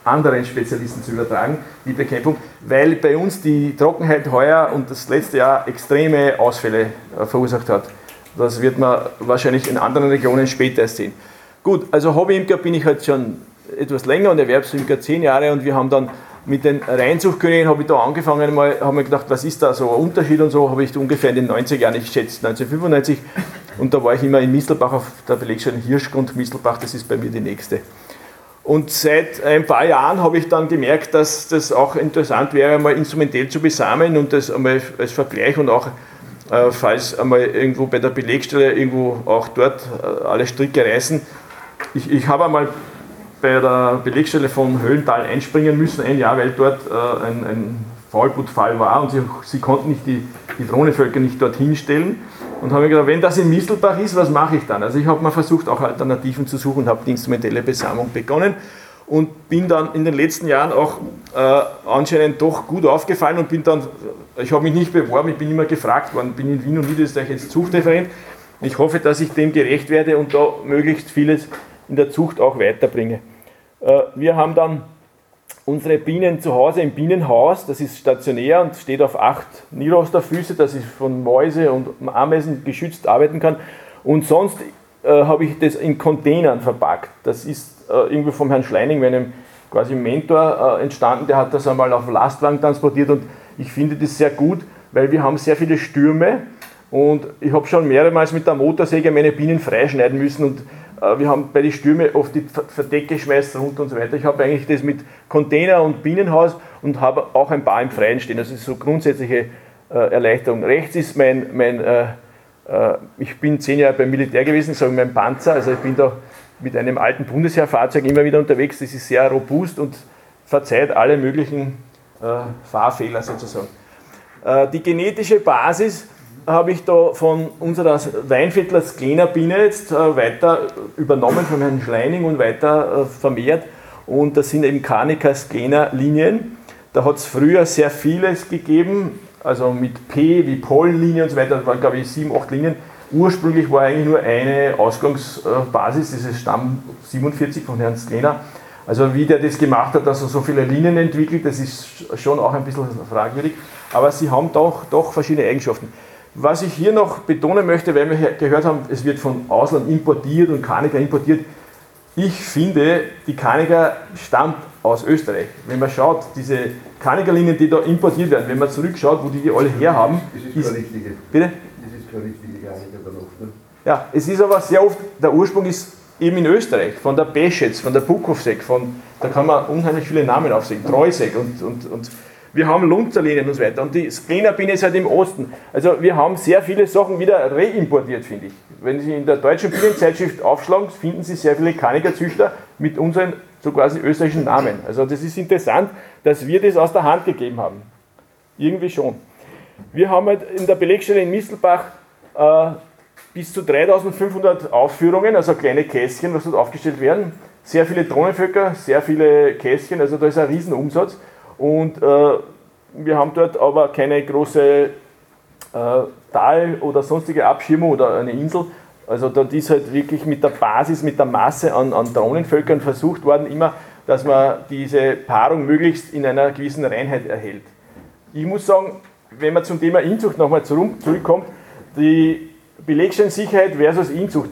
anderen Spezialisten zu übertragen, die Bekämpfung, weil bei uns die Trockenheit heuer und das letzte Jahr extreme Ausfälle verursacht hat. Das wird man wahrscheinlich in anderen Regionen später erst sehen. Gut, also Hobbyimker bin ich halt schon etwas länger und Erwerbsimker zehn Jahre und wir haben dann mit den Reinzuchtkönigen habe ich da angefangen, mal, habe mir gedacht, was ist da so ein Unterschied und so, habe ich ungefähr in den 90er Jahren, ich schätze 1995 und da war ich immer in Mistelbach auf der Belegstelle Hirschgrund, Mistelbach, das ist bei mir die nächste. Und seit ein paar Jahren habe ich dann gemerkt, dass das auch interessant wäre, mal instrumentell zu besamen und das einmal als Vergleich und auch äh, falls einmal irgendwo bei der Belegstelle irgendwo auch dort äh, alle Stricke reißen. Ich, ich habe einmal bei der Belegstelle von Höhlental einspringen müssen, ein Jahr, weil dort äh, ein, ein Faulblutfall war und sie, sie konnten nicht die, die Drohnenvölker nicht dorthin stellen. Und habe mir gedacht, wenn das in Mistelbach ist, was mache ich dann? Also ich habe mal versucht, auch Alternativen zu suchen und habe die instrumentelle Besamung begonnen und bin dann in den letzten Jahren auch äh, anscheinend doch gut aufgefallen und bin dann, ich habe mich nicht beworben, ich bin immer gefragt worden, bin in Wien und Niederösterreich jetzt Zuchtreferent. Ich hoffe, dass ich dem gerecht werde und da möglichst vieles in der Zucht auch weiterbringe. Äh, wir haben dann unsere Bienen zu Hause im Bienenhaus, das ist stationär und steht auf acht Nirosterfüße, dass ich von Mäuse und Ameisen geschützt arbeiten kann. Und sonst äh, habe ich das in Containern verpackt. Das ist äh, irgendwie vom Herrn Schleining, meinem quasi Mentor, äh, entstanden. Der hat das einmal auf Lastwagen transportiert und ich finde das sehr gut, weil wir haben sehr viele Stürme und ich habe schon mehrmals mit der Motorsäge meine Bienen freischneiden müssen und wir haben bei den Stürmen oft die Verdecke schmeißt runter und so weiter. Ich habe eigentlich das mit Container und Bienenhaus und habe auch ein paar im Freien stehen. Das ist so grundsätzliche äh, Erleichterung. Rechts ist mein, mein äh, äh, ich bin zehn Jahre beim Militär gewesen, sagen mein Panzer. Also ich bin da mit einem alten Bundesheerfahrzeug immer wieder unterwegs. Das ist sehr robust und verzeiht alle möglichen äh, Fahrfehler sozusagen. Äh, die genetische Basis habe ich da von unserer Weinviertler Sklener Biene jetzt äh, weiter übernommen, von Herrn Schleining und weiter äh, vermehrt. Und das sind eben Kanika Sklener Linien. Da hat es früher sehr vieles gegeben, also mit P wie Pollenlinie und so weiter, das waren glaube ich sieben, acht Linien. Ursprünglich war eigentlich nur eine Ausgangsbasis, dieses Stamm 47 von Herrn Sklener. Also wie der das gemacht hat, dass er so viele Linien entwickelt, das ist schon auch ein bisschen fragwürdig. Aber sie haben doch, doch verschiedene Eigenschaften. Was ich hier noch betonen möchte, weil wir gehört haben, es wird von Ausland importiert und Kanika importiert. Ich finde, die Kanika stammt aus Österreich. Wenn man schaut, diese Kanikerlinien, die da importiert werden, wenn man zurückschaut, wo die die alle herhaben. Das ist, ist richtige. Bitte? Das ist keine richtige Kanika dann oft. Ne? Ja, es ist aber sehr oft, der Ursprung ist eben in Österreich, von der Beschetz, von der Bukovsek, von, da kann man unheimlich viele Namen aufsehen, Treusek und, und, und wir haben Lunzerlinien und so weiter. Und die Sklenerbine ist halt im Osten. Also wir haben sehr viele Sachen wieder reimportiert, finde ich. Wenn Sie in der deutschen Bienenzeitschrift aufschlagen, finden Sie sehr viele Kanikerzüchter mit unseren so quasi österreichischen Namen. Also das ist interessant, dass wir das aus der Hand gegeben haben. Irgendwie schon. Wir haben halt in der Belegstelle in Mistelbach äh, bis zu 3500 Aufführungen, also kleine Kästchen, was dort aufgestellt werden. Sehr viele Drohnenvölker, sehr viele Kästchen, also da ist ein Riesenumsatz. Und äh, wir haben dort aber keine große äh, Tal- oder sonstige Abschirmung oder eine Insel. Also dort ist halt wirklich mit der Basis, mit der Masse an, an Drohnenvölkern versucht worden, immer, dass man diese Paarung möglichst in einer gewissen Reinheit erhält. Ich muss sagen, wenn man zum Thema Inzucht nochmal zurückkommt, die Belegstellensicherheit versus Inzucht.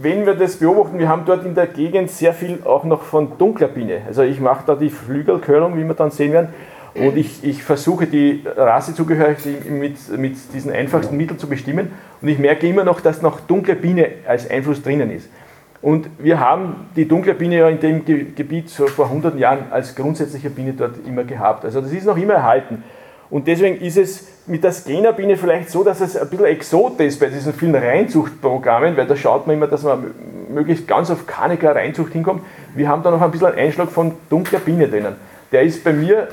Wenn wir das beobachten, wir haben dort in der Gegend sehr viel auch noch von dunkler Biene. Also ich mache da die Flügelkörnung, wie wir dann sehen werden. Und ich, ich versuche die Rassezugehörigkeit mit, mit diesen einfachsten Mitteln zu bestimmen. Und ich merke immer noch, dass noch dunkle Biene als Einfluss drinnen ist. Und wir haben die dunkle Biene ja in dem Gebiet vor 100 Jahren als grundsätzliche Biene dort immer gehabt. Also das ist noch immer erhalten. Und deswegen ist es mit der Scannerbiene vielleicht so, dass es ein bisschen Exot ist bei diesen vielen Reinzuchtprogrammen, weil da schaut man immer, dass man möglichst ganz auf Kanika Reinzucht hinkommt. Wir haben da noch ein bisschen einen Einschlag von dunkler Biene drinnen. Der ist bei mir,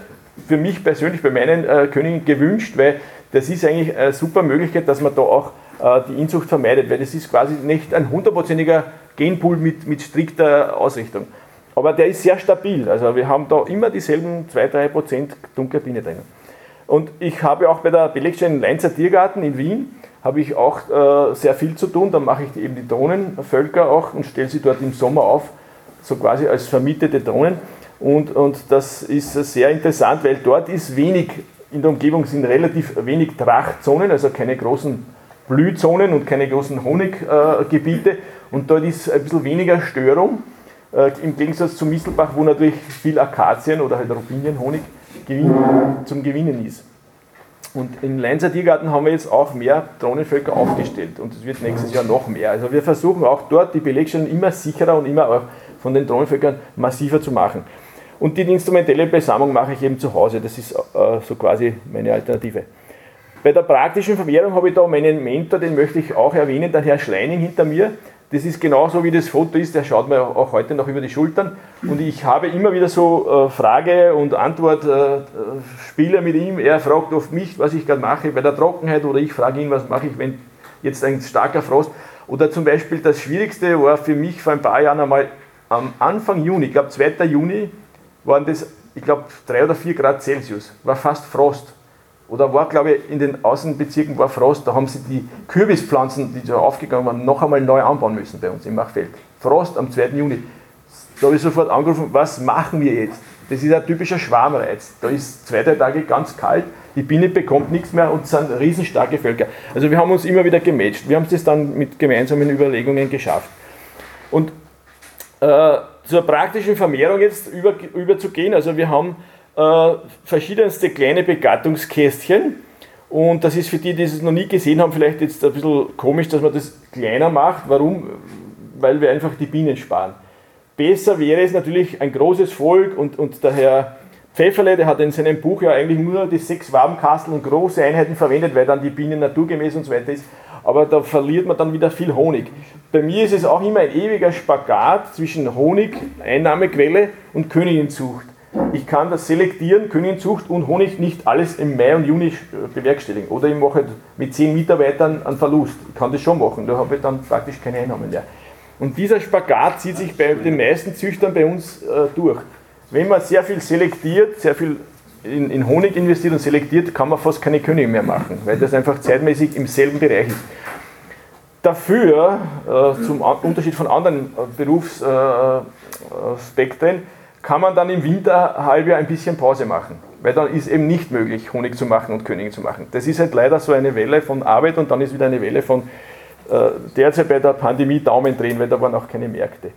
für mich persönlich, bei meinen äh, Königen gewünscht, weil das ist eigentlich eine super Möglichkeit, dass man da auch äh, die Inzucht vermeidet, weil das ist quasi nicht ein hundertprozentiger Genpool mit, mit strikter Ausrichtung. Aber der ist sehr stabil. Also wir haben da immer dieselben 2-3% dunkle Biene drinnen. Und ich habe auch bei der Belegstelle Leinzer Tiergarten in Wien, habe ich auch äh, sehr viel zu tun. Da mache ich eben die Drohnenvölker auch und stelle sie dort im Sommer auf, so quasi als vermietete Drohnen. Und, und das ist sehr interessant, weil dort ist wenig, in der Umgebung sind relativ wenig Trachtzonen, also keine großen Blühzonen und keine großen Honiggebiete. Äh, und dort ist ein bisschen weniger Störung, äh, im Gegensatz zu Mistelbach, wo natürlich viel Akazien oder halt Robinienhonig Gewinn, zum Gewinnen ist. Und im Leinzer Tiergarten haben wir jetzt auch mehr Drohnenvölker aufgestellt und es wird nächstes Jahr noch mehr. Also wir versuchen auch dort die Belegstellen immer sicherer und immer auch von den Drohnenvölkern massiver zu machen. Und die instrumentelle Besammlung mache ich eben zu Hause. Das ist äh, so quasi meine Alternative. Bei der praktischen Vermehrung habe ich da meinen Mentor, den möchte ich auch erwähnen, der Herr Schleining hinter mir. Das ist genauso wie das Foto ist, der schaut mir auch heute noch über die Schultern. Und ich habe immer wieder so äh, Frage- und Antwort-Spiele äh, mit ihm. Er fragt oft mich, was ich gerade mache bei der Trockenheit, oder ich frage ihn, was mache ich, wenn jetzt ein starker Frost. Oder zum Beispiel das Schwierigste war für mich vor ein paar Jahren einmal am Anfang Juni, ich glaube 2. Juni, waren das, ich glaube, 3 oder 4 Grad Celsius, war fast Frost oder war, glaube ich, in den Außenbezirken war Frost, da haben sie die Kürbispflanzen, die so aufgegangen waren, noch einmal neu anbauen müssen bei uns im Machfeld. Frost am 2. Juni. Da habe ich sofort angerufen, was machen wir jetzt? Das ist ein typischer Schwarmreiz. Da ist zwei, drei Tage ganz kalt, die Biene bekommt nichts mehr und es sind riesenstarke Völker. Also wir haben uns immer wieder gematcht. Wir haben es dann mit gemeinsamen Überlegungen geschafft. Und äh, zur praktischen Vermehrung jetzt über, überzugehen, also wir haben äh, verschiedenste kleine Begattungskästchen. Und das ist für die, die es noch nie gesehen haben, vielleicht jetzt ein bisschen komisch, dass man das kleiner macht. Warum? Weil wir einfach die Bienen sparen. Besser wäre es natürlich ein großes Volk und, und der Herr Pfefferle, der hat in seinem Buch ja eigentlich nur die sechs Wabenkasteln und große Einheiten verwendet, weil dann die Bienen naturgemäß und so weiter ist. Aber da verliert man dann wieder viel Honig. Bei mir ist es auch immer ein ewiger Spagat zwischen Honig, Einnahmequelle und Königinzucht. Ich kann das Selektieren, Königinzucht und Honig nicht alles im Mai und Juni bewerkstelligen. Oder ich mache halt mit zehn Mitarbeitern einen Verlust. Ich kann das schon machen, da habe ich dann praktisch keine Einnahmen mehr. Und dieser Spagat zieht sich bei den meisten Züchtern bei uns äh, durch. Wenn man sehr viel selektiert, sehr viel in, in, Honig investiert und selektiert, kann man fast keine Könige mehr machen, weil das einfach zeitmäßig im selben Bereich ist. Dafür, äh, zum Unterschied von anderen äh, Berufsspektren, äh, kann man dann im Winterhalbjahr ein bisschen Pause machen, weil dann ist eben nicht möglich, Honig zu machen und Könige zu machen. Das ist halt leider so eine Welle von Arbeit und dann ist wieder eine Welle von äh, derzeit bei der Pandemie Daumen drehen, weil da waren auch keine Märkte.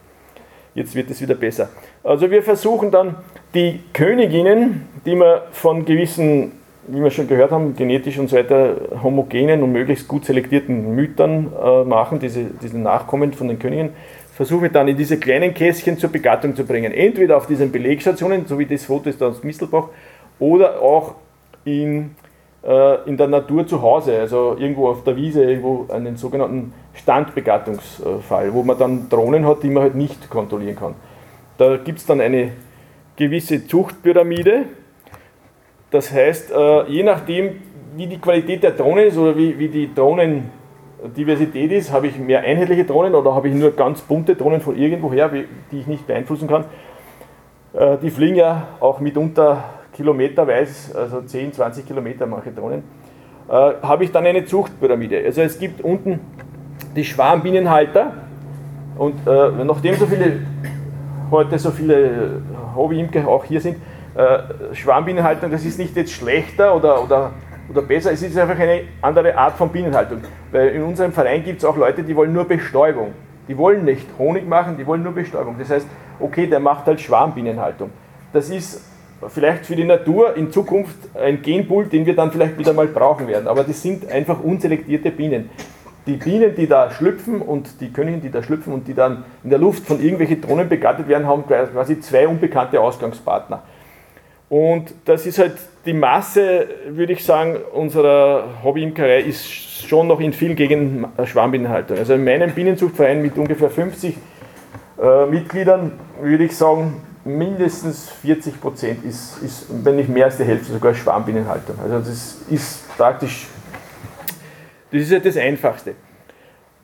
Jetzt wird es wieder besser. Also wir versuchen dann die Königinnen, die wir von gewissen, wie wir schon gehört haben, genetisch und so weiter homogenen und möglichst gut selektierten Müttern äh, machen, diese, diese Nachkommen von den Königinnen, versuchen wir dann in diese kleinen Kästchen zur Begattung zu bringen. Entweder auf diesen Belegstationen, so wie das Foto ist da aus Mistelbach, oder auch in, äh, in der Natur zu Hause, also irgendwo auf der Wiese, irgendwo einen sogenannten Standbegattungsfall, wo man dann Drohnen hat, die man halt nicht kontrollieren kann. Da gibt es dann eine gewisse Zuchtpyramide. Das heißt, äh, je nachdem, wie die Qualität der Drohnen ist oder wie, wie die Drohnendiversität ist, habe ich mehr einheitliche Drohnen oder habe ich nur ganz bunte Drohnen von irgendwoher, die ich nicht beeinflussen kann. Äh, die fliegen ja auch mitunter kilometerweise, also 10, 20 Kilometer manche Drohnen. Äh, habe ich dann eine Zuchtpyramide. Also es gibt unten die Schwarmbienenhalter und nachdem so viele heute so viele Hobbyimker auch hier sind, äh, Schwarmbienenhaltung, das ist nicht jetzt schlechter oder, oder, oder besser, es ist einfach eine andere Art von Bienenhaltung. Weil in unserem Verein gibt es auch Leute, die wollen nur Bestäubung. Die wollen nicht Honig machen, die wollen nur Bestäubung. Das heißt, okay, der macht halt Schwarmbienenhaltung. Das ist vielleicht für die Natur in Zukunft ein Genpool, den wir dann vielleicht wieder mal brauchen werden. Aber das sind einfach unselektierte Bienen die Bienen, die da schlüpfen und die Königinnen, die da schlüpfen und die dann in der Luft von irgendwelchen Drohnen begattet werden, haben quasi zwei unbekannte Ausgangspartner. Und das ist halt die Masse, würde ich sagen, unserer Hobbyimkerei ist schon noch in vielen Gegenden Schwarmbienenhaltung. Also in meinem Bienenzuchtverein mit ungefähr 50 äh, Mitgliedern würde ich sagen, mindestens 40 Prozent ist, ist, wenn nicht mehr als die Hälfte, sogar Schwarmbienenhaltung. Also das ist praktisch das ist ja das Einfachste.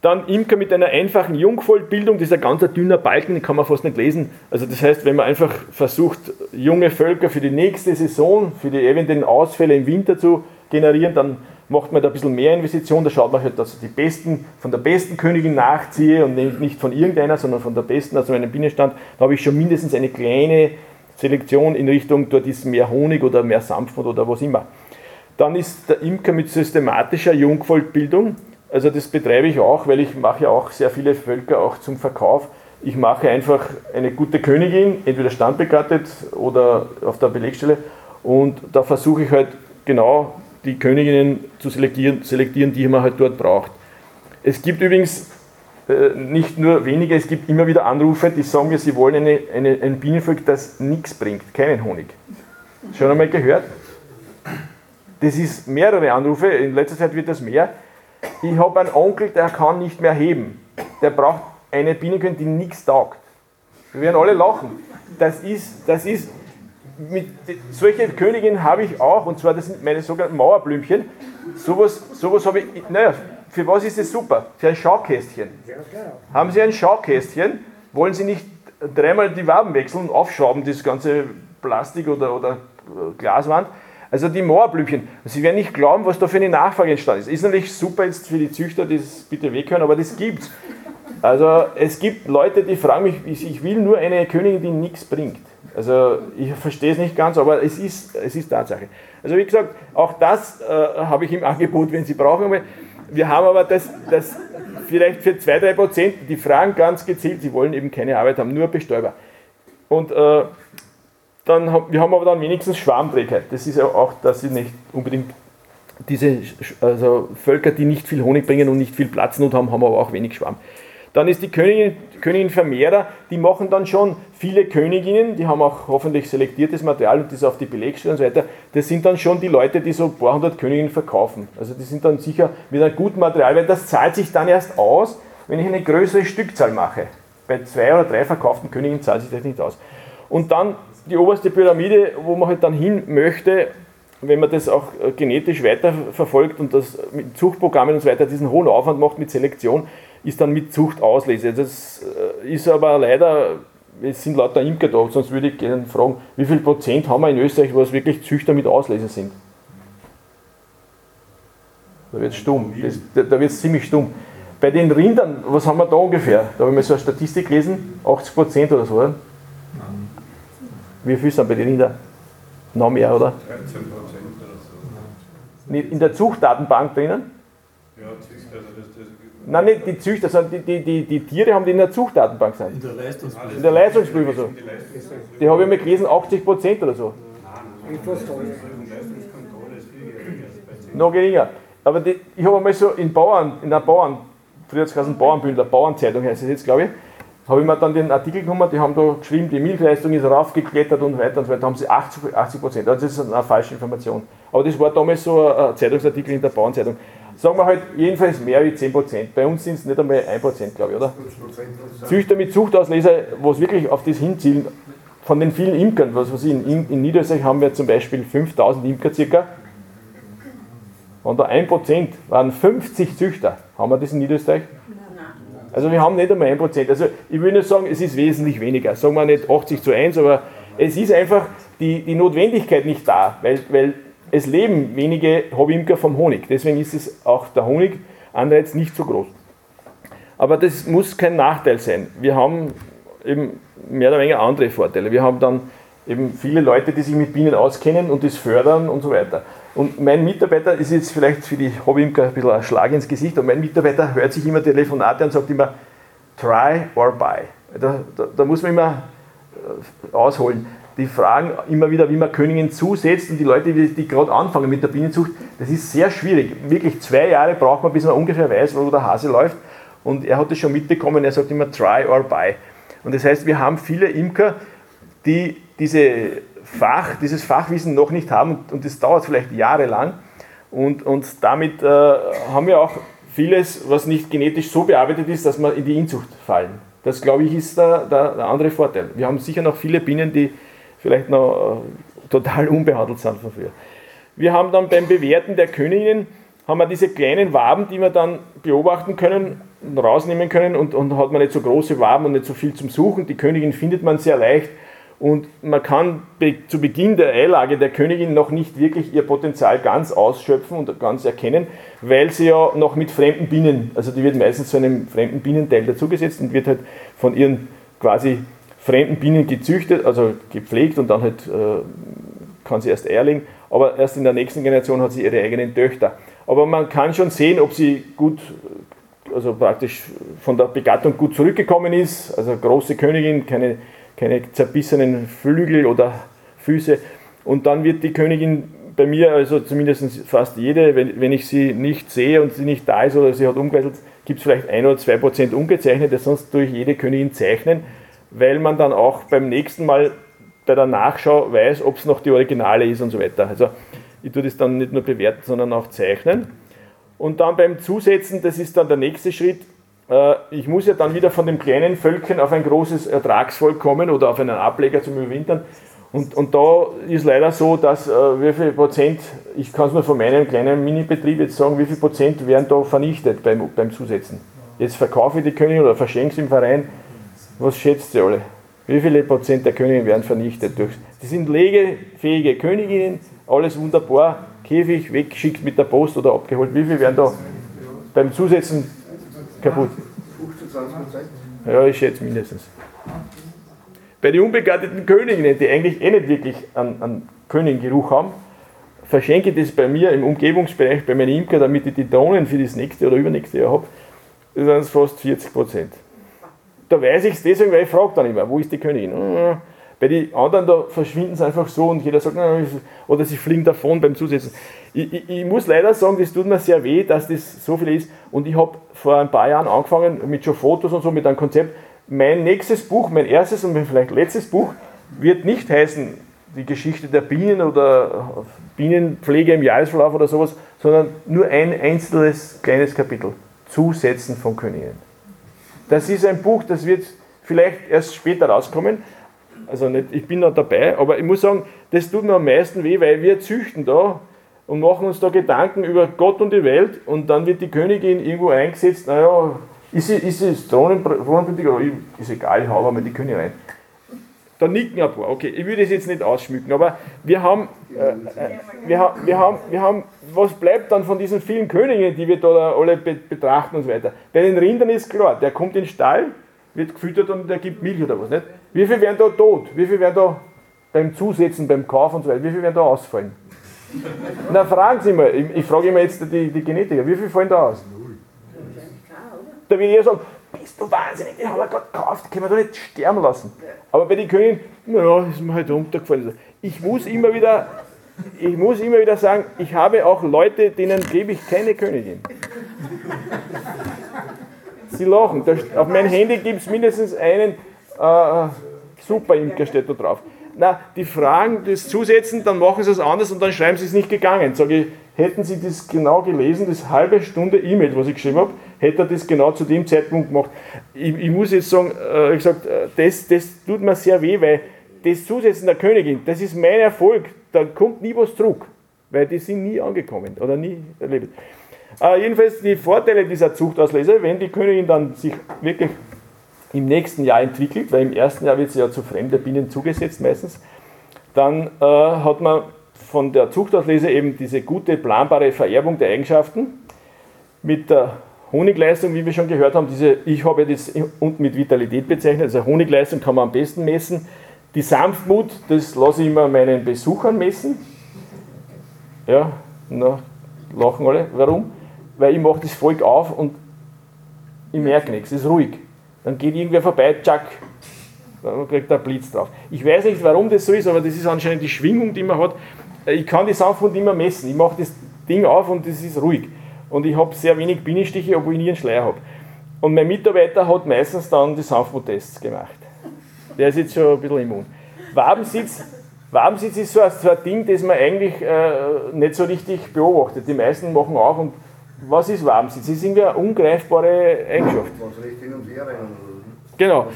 Dann Imker mit einer einfachen Jungvollbildung, ein ganz dünner Balken, den kann man fast nicht lesen. Also das heißt, wenn man einfach versucht, junge Völker für die nächste Saison, für die eventuellen Ausfälle im Winter zu generieren, dann macht man da ein bisschen mehr Investition. Da schaut man halt, dass ich die besten, von der besten Königin nachziehe und nicht von irgendeiner, sondern von der besten, also meinem Bienenstand. Da habe ich schon mindestens eine kleine Selektion in Richtung, dort ist mehr Honig oder mehr Sanftmut oder was immer. Dann ist der Imker mit systematischer Jungvolkbildung. Also das betreibe ich auch, weil ich mache ja auch sehr viele Völker auch zum Verkauf. Ich mache einfach eine gute Königin, entweder standbegattet oder auf der Belegstelle. Und da versuche ich halt genau die Königinnen zu selektieren, selektieren, die man halt dort braucht. Es gibt übrigens äh, nicht nur wenige, es gibt immer wieder Anrufe, die sagen mir, sie wollen eine, eine, ein Bienenvolk, das nichts bringt, keinen Honig. Schon einmal gehört? Das ist mehrere Anrufe, in letzter Zeit wird das mehr. Ich habe einen Onkel, der kann nicht mehr heben. Der braucht eine Bienenkönigin, die nichts taugt. Wir werden alle lachen. Das ist, das ist, mit, solche Königinnen habe ich auch, und zwar das sind meine sogenannten Mauerblümchen. Sowas, sowas habe ich, naja, für was ist das super? Für ein Schaukästchen. Haben Sie ein Schaukästchen, wollen Sie nicht dreimal die Waben wechseln und aufschrauben, das ganze Plastik oder, oder Glaswand, also die Moorblümchen. Sie werden nicht glauben, was da für eine Nachfrage entstanden ist. Ist natürlich super jetzt für die Züchter, die es bitte weghören, aber das gibt's. Also es gibt Leute, die fragen mich, ich will nur eine Königin, die nichts bringt. Also ich verstehe es nicht ganz, aber es ist, es ist Tatsache. Also wie gesagt, auch das äh, habe ich im Angebot, wenn Sie brauchen. Wir haben aber das, das vielleicht für 2-3 Prozent, die fragen ganz gezielt, sie wollen eben keine Arbeit haben, nur Bestäuber. Und äh, dann, wir haben aber dann wenigstens Schwarmträgheit. Das ist ja auch, dass sie nicht unbedingt diese also Völker, die nicht viel Honig bringen und nicht viel Platznot haben, haben aber auch wenig Schwarm. Dann ist die Königin, Königin Vermehrer, die machen dann schon viele Königinnen, die haben auch hoffentlich selektiertes Material und das auf die Belegstelle und so weiter. Das sind dann schon die Leute, die so ein paar hundert Königinnen verkaufen. Also die sind dann sicher mit einem guten Material, weil das zahlt sich dann erst aus, wenn ich eine größere Stückzahl mache. Bei zwei oder drei verkauften Königinnen zahlt sich das nicht aus. Und dann die oberste Pyramide, wo man halt dann hin möchte, wenn man das auch äh, genetisch weiterverfolgt und das mit Zuchtprogrammen und so weiter diesen hohen Aufwand macht mit Selektion, ist dann mit Zucht auslese. Das äh, ist aber leider, es sind lauter Imker da, sonst würde ich gerne fragen, wie viel Prozent haben wir in Österreich, was wirklich Züchter mit Auslese sind? Da wird es stumm, das, da wird es ziemlich stumm. Bei den Rindern, was haben wir da ungefähr? Da habe ich mal so eine Statistik gelesen, 80 Prozent oder so, oder? Wie viel sind bei den Rindern? Noch mehr, oder? 13 Prozent oder so. In der Zuchtdatenbank drinnen? Ja, Züchter, also das, das Nein, nicht die Züchter, sondern die, die, die, die Tiere haben die in der Zuchtdatenbank sein. In der Leistungsprüfung. In der Leistungsprüfung so. Die habe ich mal gelesen, 80 Prozent oder so. Noch geringer. Aber die, ich habe einmal so in Bauern, in einer Bauern, früher hat es Bauernbündler, Bauernzeitung heißt es jetzt, glaube ich, habe ich mir dann den Artikel genommen, die haben da geschrieben, die Milchleistung ist raufgeklettert und weiter und so weiter, da haben sie 80 Prozent. Also das ist eine falsche Information. Aber das war damals so ein Zeitungsartikel in der Bauernzeitung. Sagen wir halt jedenfalls mehr wie 10 Prozent. Bei uns sind es nicht einmal 1 Prozent, glaube ich, oder? Züchter mit Zuchtausleser, wo es wirklich auf das hinzielen, von den vielen Imkern, was weiß ich, in, in Niederösterreich haben wir zum Beispiel 5000 Imker circa. Und da 1% waren 50 Züchter. Haben wir das in Niederösterreich? Also wir haben nicht einmal 1%. Also ich will nicht sagen, es ist wesentlich weniger. Sagen wir nicht 80 zu 1, aber es ist einfach die, die Notwendigkeit nicht da, weil, weil es leben wenige Hobbyimker vom Honig. Deswegen ist es auch der Honiganreiz nicht so groß. Aber das muss kein Nachteil sein. Wir haben eben mehr oder weniger andere Vorteile. Wir haben dann eben viele Leute, die sich mit Bienen auskennen und das fördern und so weiter. Und mein Mitarbeiter ist jetzt vielleicht für die Hobbyimker ein bisschen ein Schlag ins Gesicht, und mein Mitarbeiter hört sich immer Telefonate und sagt immer, try or buy. Da, da, da muss man immer äh, ausholen. Die fragen immer wieder, wie man Königen zusetzt und die Leute, die, die gerade anfangen mit der Bienenzucht, das ist sehr schwierig. Wirklich zwei Jahre braucht man, bis man ungefähr weiß, wo der Hase läuft. Und er hat das schon mitbekommen, er sagt immer try or buy. Und das heißt, wir haben viele Imker, die diese Fach, dieses Fachwissen noch nicht haben und das dauert vielleicht jahrelang. Und, und damit äh, haben wir auch vieles, was nicht genetisch so bearbeitet ist, dass wir in die Inzucht fallen. Das, glaube ich, ist der, der, der andere Vorteil. Wir haben sicher noch viele Bienen, die vielleicht noch äh, total unbehandelt sind von früher. Wir haben dann beim Bewerten der Königinnen haben wir diese kleinen Waben, die wir dann beobachten können, rausnehmen können und, und hat man nicht so große Waben und nicht so viel zum Suchen. Die Königin findet man sehr leicht und man kann zu Beginn der Eilage der Königin noch nicht wirklich ihr Potenzial ganz ausschöpfen und ganz erkennen, weil sie ja noch mit fremden Bienen, also die wird meistens zu einem fremden Bienenteil dazugesetzt und wird halt von ihren quasi fremden Bienen gezüchtet, also gepflegt und dann halt äh, kann sie erst Eier legen, aber erst in der nächsten Generation hat sie ihre eigenen Töchter. Aber man kann schon sehen, ob sie gut, also praktisch von der Begattung gut zurückgekommen ist, also große Königin, keine keine zerbissenen Flügel oder Füße. Und dann wird die Königin bei mir, also zumindest fast jede, wenn, wenn ich sie nicht sehe und sie nicht da ist oder sie hat umgewechselt, gibt es vielleicht ein oder zwei Prozent ungezeichnete, sonst durch jede Königin zeichnen, weil man dann auch beim nächsten Mal bei der Nachschau weiß, ob es noch die Originale ist und so weiter. Also ich tue das dann nicht nur bewerten, sondern auch zeichnen. Und dann beim Zusetzen, das ist dann der nächste Schritt, ich muss ja dann wieder von dem kleinen Völkchen auf ein großes Ertragsvolk kommen oder auf einen Ableger zum Überwintern. Und, und da ist leider so, dass äh, wie viel Prozent, ich kann es nur von meinem kleinen Minibetrieb jetzt sagen, wie viel Prozent werden da vernichtet beim, beim Zusetzen. Jetzt verkaufe ich die Königin oder verschenke sie im Verein. Was schätzt ihr alle? Wie viele Prozent der Königinnen werden vernichtet? Durch, die sind legefähige Königinnen, alles wunderbar, Käfig weggeschickt mit der Post oder abgeholt. Wie viel werden da beim Zusetzen kaputt. 15, 20 Prozent? Ja, ich schätze mindestens. Bei den unbegatteten Königinnen, die eigentlich eh nicht wirklich einen, einen Königengeruch haben, verschenke ich das bei mir im Umgebungsbereich bei meinen Imker, damit ich die Drohnen für das nächste oder übernächste Jahr habe. Das sind fast 40 Prozent. Da weiß ich es deswegen, weil ich frage dann immer, wo ist die Königin? Bei den anderen, da verschwinden sie einfach so und jeder sagt, oder sie fliegen davon beim Zusetzen. Ich, ich, ich, muss leider sagen, das tut mir sehr weh, dass das so viel ist. Und ich habe vor ein paar Jahren angefangen mit schon Fotos und so, mit einem Konzept. Mein nächstes Buch, mein erstes und mein vielleicht letztes Buch wird nicht heißen, die Geschichte der Bienen oder Bienenpflege im Jahresverlauf oder sowas, sondern nur ein einzelnes kleines Kapitel. Zusetzen von Königinnen. Das ist ein Buch, das wird vielleicht erst später rauskommen, Also nicht, ich bin noch dabei, aber ich muss sagen, das tut mir am meisten weh, weil wir züchten da und machen uns da Gedanken über Gott und die Welt und dann wird die Königin irgendwo eingesetzt, naja, ist sie, ist sie Thronpolitiker, ist egal, ich hau aber die Königin rein. Da nicken ein paar, okay, ich will das jetzt nicht ausschmücken, aber wir haben, äh, äh wir, wir, haben, wir haben, was bleibt dann von diesen vielen Königen, die wir da alle betrachten und so weiter? Bei den Rindern ist klar, der kommt in den Stall, wird gefüttert und der gibt Milch oder was, nicht? Wie viele werden da tot? Wie viele werden da beim Zusetzen, beim Kauf und so weiter, wie viele werden da ausfallen? Na, fragen Sie mal, ich, ich frage immer jetzt die, die Genetiker, wie viele fallen da aus? Da will ich sagen, bist du wahnsinnig, den haben wir gerade gekauft, können wir doch nicht sterben lassen. Aber bei den Königen, naja, ist mir halt runtergefallen. Ich muss immer wieder, ich muss immer wieder sagen, ich habe auch Leute, denen gebe ich keine Königin. Sie lachen. auf mein Handy gibt es mindestens einen äh, Super Imker steht da drauf. Na, die fragen das zusetzen, dann machen sie es anders und dann schreiben sie es nicht gegangen. Sage ich, hätten Sie das genau gelesen, das halbe Stunde E-Mail, was ich geschrieben habe, hätte er das genau zu dem Zeitpunkt gemacht. Ich, ich muss jetzt sagen, äh, ich gesagt, äh, das, das tut mir sehr weh, weil das Zusetzen der Königin, das ist mein Erfolg, da kommt nie was zurück, weil die sind nie angekommen oder nie erlebt. Äh, jedenfalls die Vorteile dieser Zuchtauslese, wenn die Königin dann sich wirklich im nächsten Jahr entwickelt, weil im ersten Jahr wird sie ja zu fremder Bienen zugesetzt meistens, dann äh, hat man von der Zuchtauslese eben diese gute planbare Vererbung der Eigenschaften mit der Honigleistung, wie wir schon gehört haben, diese, ich habe das unten mit Vitalität bezeichnet, also Honigleistung kann man am besten messen. Die Sanftmut, das lasse ich immer meinen Besuchern messen. Ja, na, lachen alle. Warum? Weil ich mache das Volk auf und ich merke nichts, es ist ruhig. Dann geht irgendwer vorbei, tschack, dann kriegt er Blitz drauf. Ich weiß nicht, warum das so ist, aber das ist anscheinend die Schwingung, die man hat. Ich kann die Sanftmut immer messen. Ich mache das Ding auf und es ist ruhig und ich habe sehr wenig Bienenstiche, obwohl ich nie einen Schleier habe. Und mein Mitarbeiter hat meistens dann die Sanftmut-Tests gemacht. Der ist jetzt schon ein bisschen immun. Wabensitz, Wabensitz ist so ein, so ein Ding, das man eigentlich äh, nicht so richtig beobachtet. Die meisten machen auch und was ist Wabensitz? Das ist irgendwie eine ungreifbare Eigenschaft. Was recht hin und her rennen. Genau.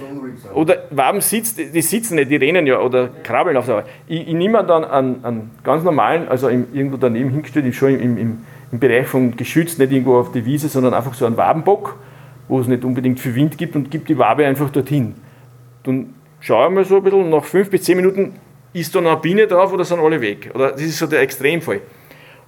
Oder Waben sitzt, die sitzen nicht, die rennen ja oder krabbeln auf der Arbeit. Ich, ich nehme dann einen, einen ganz normalen, also im, irgendwo daneben hingestellt, schon im, im, im Bereich von geschützt, nicht irgendwo auf die Wiese, sondern einfach so einen Wabenbock, wo es nicht unbedingt viel Wind gibt und gibt die Wabe einfach dorthin. Dann schaue ich mal so ein bisschen, nach fünf bis zehn Minuten ist da noch eine Biene drauf oder sind alle weg. Oder das ist so der Extremfall.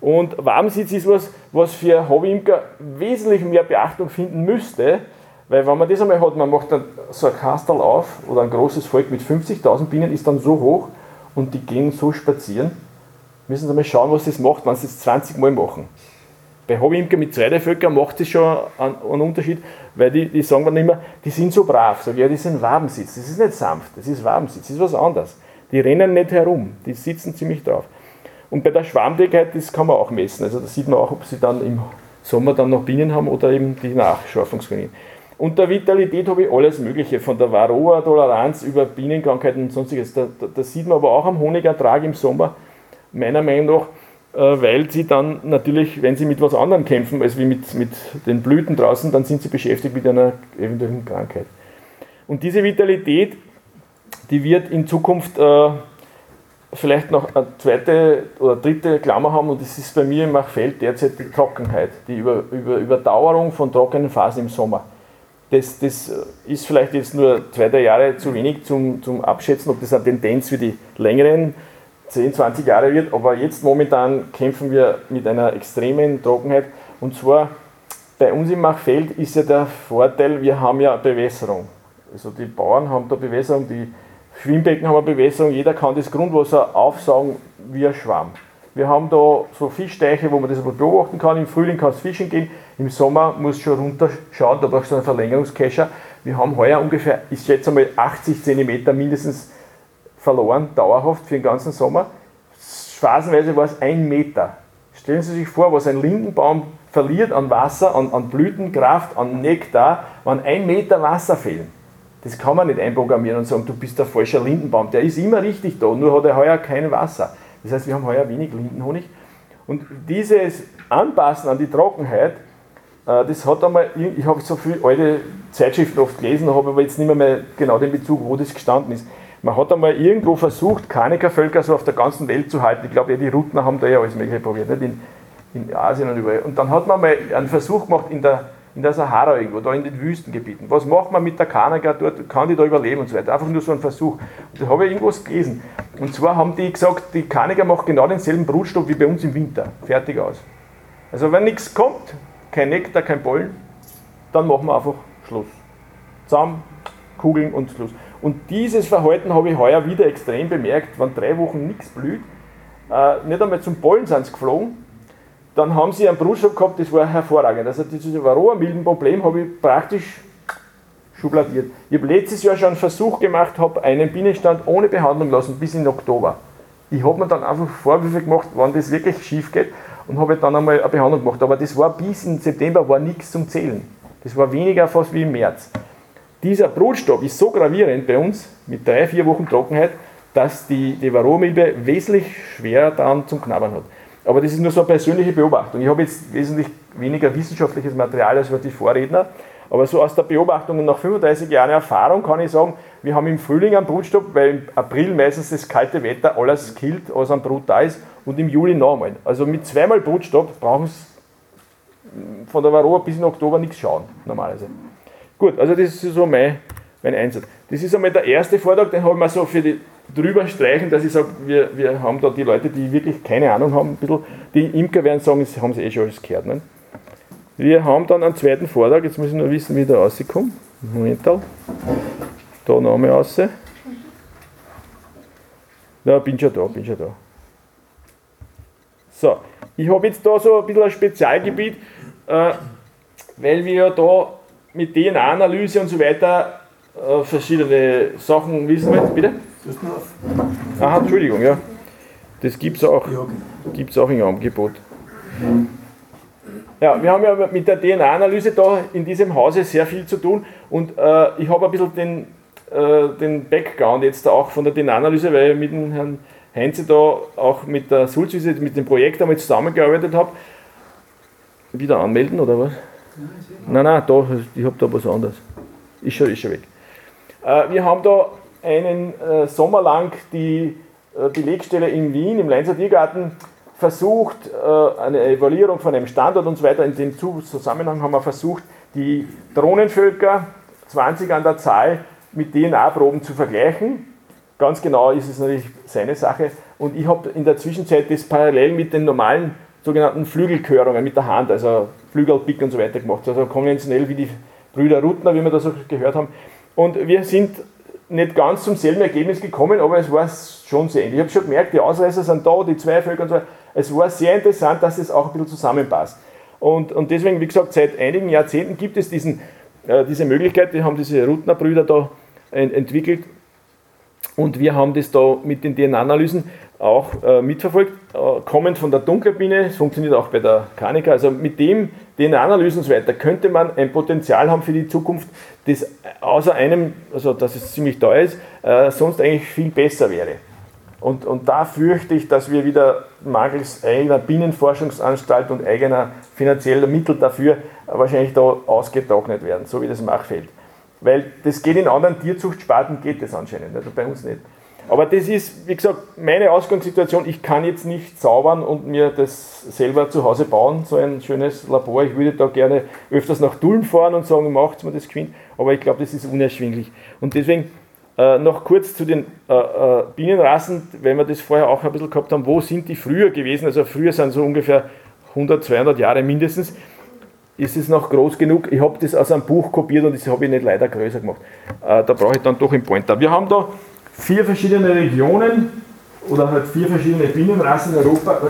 Und Wabensitz ist was, was für Hobbyimker wesentlich mehr Beachtung finden müsste, weil wenn man das einmal hat, man macht dann so ein Kastel auf oder ein großes Volk mit 50.000 Bienen ist dann so hoch und die gehen so spazieren, müssen Sie mal schauen, was das macht, wenn Sie es 20 Mal machen bei Hobbyimker mit Zweitervölkern macht es schon einen, einen, Unterschied, weil die, die sagen dann immer, die sind so brav. Sag ich, ja, die sind Wabensitz. Das ist nicht sanft, das ist Wabensitz, das ist was anderes. Die rennen nicht herum, die sitzen ziemlich drauf. Und bei der Schwarmdickheit, das kann man auch messen. Also da sieht man auch, ob sie dann im Sommer dann noch Bienen haben oder eben die Nachschorfungskönigin. Und der Vitalität habe ich alles Mögliche, von der Varroa-Toleranz über Bienenkrankheiten und sonstiges. Da, da, da, sieht man aber auch am Honigertrag im Sommer, meiner Meinung nach, äh, weil sie dann natürlich, wenn sie mit was anderem kämpfen, als wie mit, mit den Blüten draußen, dann sind sie beschäftigt mit einer eventuellen Krankheit. Und diese Vitalität, die wird in Zukunft äh, vielleicht noch eine zweite oder dritte Klammer haben und das ist bei mir im Machfeld derzeit die Trockenheit, die Über, Über, Überdauerung von trockenen Phasen im Sommer. Das, das ist vielleicht jetzt nur zwei, drei Jahre zu wenig zum, zum Abschätzen, ob das eine Tendenz für die längeren 10, 20 Jahre wird, aber jetzt momentan kämpfen wir mit einer extremen Trockenheit und zwar bei uns im Machfeld ist ja der Vorteil, wir haben ja Bewässerung. Also die Bauern haben da Bewässerung, die Schwimmbecken haben eine Bewässerung, jeder kann das Grundwasser aufsaugen wie ein Schwamm. Wir haben da so Fischteiche, wo man das beobachten kann. Im Frühling kann es fischen gehen, im Sommer muss es schon runterschauen, da brauchst du einen Verlängerungskescher. Wir haben heuer ungefähr, ich schätze mal 80 cm mindestens verloren, dauerhaft für den ganzen Sommer. Phasenweise war es ein Meter. Stellen Sie sich vor, was ein Lindenbaum verliert an Wasser, an, an Blütenkraft, an Nektar, wenn ein Meter Wasser fehlen. Das kann man nicht einprogrammieren und sagen, du bist der falsche Lindenbaum. Der ist immer richtig da, nur hat er heuer kein Wasser. Das heißt, wir haben heuer wenig Lindenhonig. Und dieses Anpassen an die Trockenheit, äh, das hat einmal, ich habe so viele alte Zeitschriften oft gelesen, habe aber jetzt nicht mehr, mehr genau den Bezug, wo das gestanden ist. Man hat einmal irgendwo versucht, Kanikervölker so auf der ganzen Welt zu halten. Ich glaube, ja, die Rutner haben da ja alles Mögliche probiert, nicht? In, in Asien und überall. Und dann hat man mal einen Versuch gemacht in der, in der Sahara irgendwo, da in den Wüstengebieten. Was macht man mit der Kaniker dort? Kann die da überleben und so weiter? Einfach nur so ein Versuch. Und da habe ich irgendwas gelesen. Und zwar haben die gesagt, die Kaniker macht genau denselben Brutstoff wie bei uns im Winter. Fertig aus. Also wenn nichts kommt, kein Nektar, kein Pollen, dann machen wir einfach Schluss. Zusammen, Kugeln und Schluss. Und dieses Verhalten habe ich heuer wieder extrem bemerkt, wenn drei Wochen nichts blüht, äh, nicht einmal zum Pollen sind sie geflogen, dann haben sie einen Brutstoff gehabt, das war hervorragend. Also dieses Varroa-Milben-Problem habe ich praktisch schubladiert. Ich habe letztes Jahr schon einen Versuch gemacht, habe einen Bienenstand ohne Behandlung lassen bis in Oktober. Ich habe mir dann einfach Vorwürfe gemacht, wann das wirklich schief geht und habe dann einmal eine Behandlung gemacht. Aber das war bis in September war nichts zum Zählen. Das war weniger fast wie im März. Dieser Brutstoff ist so gravierend bei uns mit drei, vier Wochen Trockenheit, dass die, die Varroamilbe wesentlich schwerer dann zum Knabbern hat. Aber das ist nur so eine persönliche Beobachtung. Ich habe jetzt wesentlich weniger wissenschaftliches Material als die Vorredner. Aber so aus der Beobachtung und nach 35 Jahren Erfahrung kann ich sagen, wir haben im Frühling einen Brutstopp, weil im April meistens das kalte Wetter alles killt, was am Brut da ist, und im Juli nochmal. Also mit zweimal Brutstopp brauchen Sie von der Varroa bis in Oktober nichts schauen, normalerweise. Gut, also das ist so mein, mein Einsatz. Das ist einmal der erste Vortrag, den habe ich mir so für die drüber streichen, dass ich sage, wir, wir haben da die Leute, die wirklich keine Ahnung haben, ein bisschen, die Imker werden sagen, das haben sie eh schon alles gehört. Ne? Wir haben dann einen zweiten Vortrag, jetzt muss ich nur wissen, wie ich da rauskomme. Moment, da nochmal raus. Ja, bin schon da, bin schon da. So, ich habe jetzt da so ein bisschen ein Spezialgebiet, äh, weil wir ja da mit DNA-Analyse und so weiter äh, verschiedene Sachen wissen wollen. Bitte? Aha, Entschuldigung, ja. Das gibt es auch, gibt's auch im Angebot. Ja, wir haben ja mit der DNA-Analyse da in diesem Hause sehr viel zu tun und äh, ich habe ein bisschen den, äh, den Background jetzt auch von der DNA-Analyse, weil ich mit dem Herrn Heinze da auch mit der Sulzwiese, mit dem Projekt einmal zusammengearbeitet habe. Wieder anmelden oder was? Nein, nein, da, ich habe da was anderes. Ist schon, ist schon weg. Äh, wir haben da einen äh, Sommer lang die äh, Belegstelle in Wien im Leinzer Tiergarten versucht, äh, eine Evaluierung von einem Standort und so weiter. In dem Zusammenhang haben wir versucht, die Drohnenvölker, 20 an der Zahl, mit DNA-Proben zu vergleichen. Ganz genau ist es natürlich seine Sache. Und ich habe in der Zwischenzeit das parallel mit den normalen sogenannten Flügelkörungen mit der Hand, also Flügelpick und so weiter gemacht. Also konventionell wie die Brüder Rutner, wie wir das auch gehört haben. Und wir sind nicht ganz zum selben Ergebnis gekommen, aber es war schon sehr ähnlich. Ich habe schon gemerkt, die Ausreißer sind da, die zwei Völker und so weiter. Es war sehr interessant, dass es auch ein bisschen zusammenpasst. Und, und deswegen, wie gesagt, seit einigen Jahrzehnten gibt es diesen, äh, diese Möglichkeit, wir haben diese Rutner-Brüder da ent entwickelt und wir haben das da mit den DNA-Analysen auch äh, mitverfolgt, äh, kommend von der Dunkelbiene, es funktioniert auch bei der Kanika, also mit dem DNA-Analysen und so weiter könnte man ein Potenzial haben für die Zukunft, das außer einem, also dass es ziemlich teuer ist, äh, sonst eigentlich viel besser wäre. Und, und da fürchte ich, dass wir wieder mangels eigener Bienenforschungsanstalt und eigener finanzieller Mittel dafür wahrscheinlich da ausgetrocknet werden, so wie das Machfeld. Weil das geht in anderen Tierzuchtsparten, geht das anscheinend, also bei uns nicht. Aber das ist, wie gesagt, meine Ausgangssituation. Ich kann jetzt nicht zaubern und mir das selber zu Hause bauen, so ein schönes Labor. Ich würde da gerne öfters nach Dulm fahren und sagen, macht mir das geschwind. Aber ich glaube, das ist unerschwinglich. Und deswegen äh, noch kurz zu den äh, äh, Bienenrassen, weil wir das vorher auch ein bisschen gehabt haben. Wo sind die früher gewesen? Also früher sind so ungefähr 100, 200 Jahre mindestens. Ist es noch groß genug? Ich habe das aus einem Buch kopiert und das habe ich nicht leider größer gemacht. Äh, da brauche ich dann doch einen Pointer. Wir haben da vier verschiedene Regionen oder halt vier verschiedene Bienenrassen in Europa.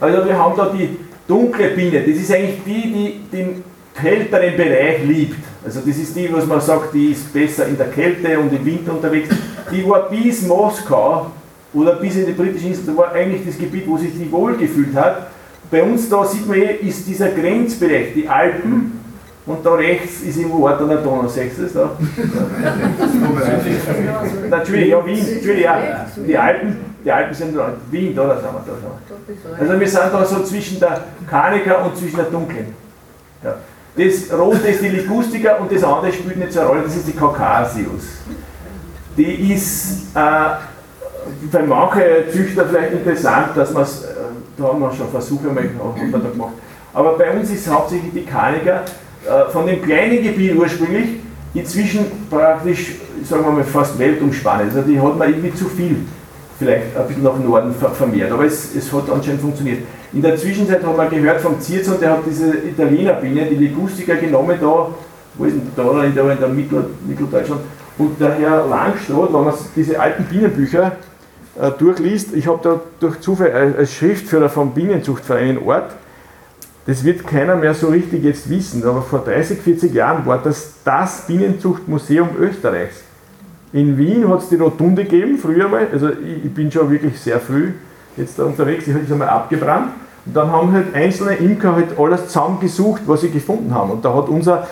Also wir haben da die dunkle Biene, das ist eigentlich die, die den kälteren Bereich liebt. Also das ist die, was man sagt, die ist besser in der Kälte und im Winter unterwegs. Die war bis Moskau oder bis in die britischen Inseln, das war eigentlich das Gebiet, wo sich die wohlgefühlt hat. Bei uns da sieht man hier, ist dieser Grenzbereich, die Alpen, und da rechts ist im Ort an der Donau, du das da? Natürlich, ja, Wien, Entschuldigung, ja, die Alpen, die Alpen sind da, Wien, da, da sind wir da. Also wir sind da so zwischen der Kanika und zwischen der Dunklen. Ja. Das Rote ist die Ligustica und das andere spielt nicht so eine Rolle, das ist die Caucasius. die ist äh, für manche Züchter vielleicht interessant, dass man es, äh, da haben wir schon Versuche mal, haben wir da gemacht. Aber bei uns ist hauptsächlich die Kaniker äh, von dem kleinen Gebiet ursprünglich inzwischen praktisch, sagen wir mal, fast weltumspannend. Also die hat man irgendwie zu viel vielleicht ein bisschen nach Norden vermehrt, aber es, es hat anscheinend funktioniert. In der Zwischenzeit haben wir gehört vom Zierzon, der hat diese Italienerbiene, die Ligustica genommen da, wo ist denn da, in der, in der Mittel, Mitteldeutschland, und der Herr Langstadt, wenn man diese alten Bienenbücher äh, durchliest, ich habe da durch Zufall als Schriftführer vom Bienenzuchtverein in Ort, das wird keiner mehr so richtig jetzt wissen, aber vor 30, 40 Jahren war das das Bienenzuchtmuseum Österreichs. In Wien hat es die Rotunde gegeben, früher mal, also ich, ich, bin schon wirklich sehr früh jetzt da unterwegs, die ist einmal abgebrannt. Und dann haben halt einzelne Imker halt alles zusammengesucht, was sie gefunden haben. Und da hat unser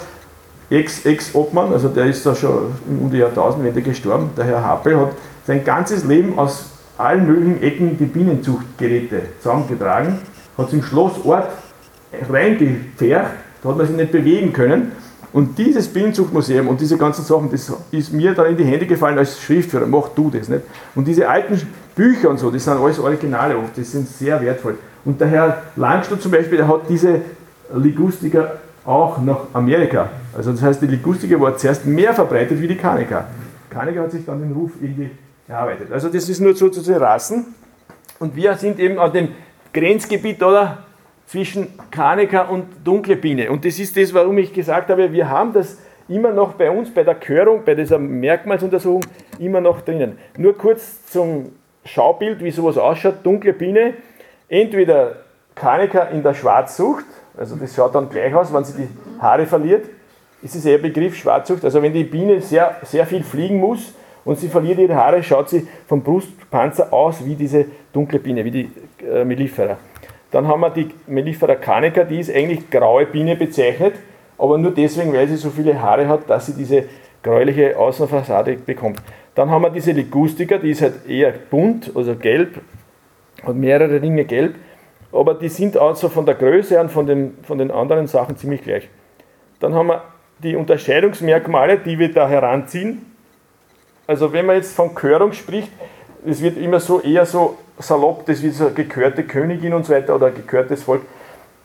Ex-Obmann, also der ist da schon um die Jahrtausendwende gestorben, der Herr Happel, hat sein ganzes Leben aus allen möglichen Ecken die Bienenzuchtgeräte zusammengetragen, hat es im Schlossort reingepfercht, da hat man sich nicht bewegen können. Und dieses Bienenzuchtmuseum und diese ganzen Sachen, das ist mir dann in die Hände gefallen als Schriftführer, mach du das nicht. Und diese alten Bücher und so, das sind alles Originale oft, die sind sehr wertvoll. Und der Herr Langstuhl zum Beispiel, der hat diese Ligustiker auch nach Amerika. Also das heißt, die Ligustiker war zuerst mehr verbreitet wie die Kanika. Kanika hat sich dann den Ruf irgendwie erarbeitet. Also das ist nur so zu den Rassen. Und wir sind eben an dem Grenzgebiet, oder? Zwischen Kanika und dunkle Biene. Und das ist das, warum ich gesagt habe, wir haben das immer noch bei uns, bei der Körung, bei dieser Merkmalsuntersuchung, immer noch drinnen. Nur kurz zum Schaubild, wie sowas ausschaut. Dunkle Biene, entweder Kanika in der Schwarzsucht, also das schaut dann gleich aus, wenn sie die Haare verliert, ist es eher Begriff Schwarzsucht. Also wenn die Biene sehr, sehr viel fliegen muss und sie verliert ihre Haare, schaut sie vom Brustpanzer aus wie diese dunkle Biene, wie die äh, Mellifera. Dann haben wir die Mellifera canica, die ist eigentlich graue Biene bezeichnet, aber nur deswegen, weil sie so viele Haare hat, dass sie diese gräuliche Außenfassade bekommt. Dann haben wir diese Ligustica, die ist halt eher bunt, also gelb, hat mehrere Ringe gelb, aber die sind also von der Größe und von den, von den anderen Sachen ziemlich gleich. Dann haben wir die Unterscheidungsmerkmale, die wir da heranziehen. Also wenn man jetzt von Körung spricht, es wird immer so eher so salopp, das wie so gekörte Königin und so weiter oder gekörtes Volk.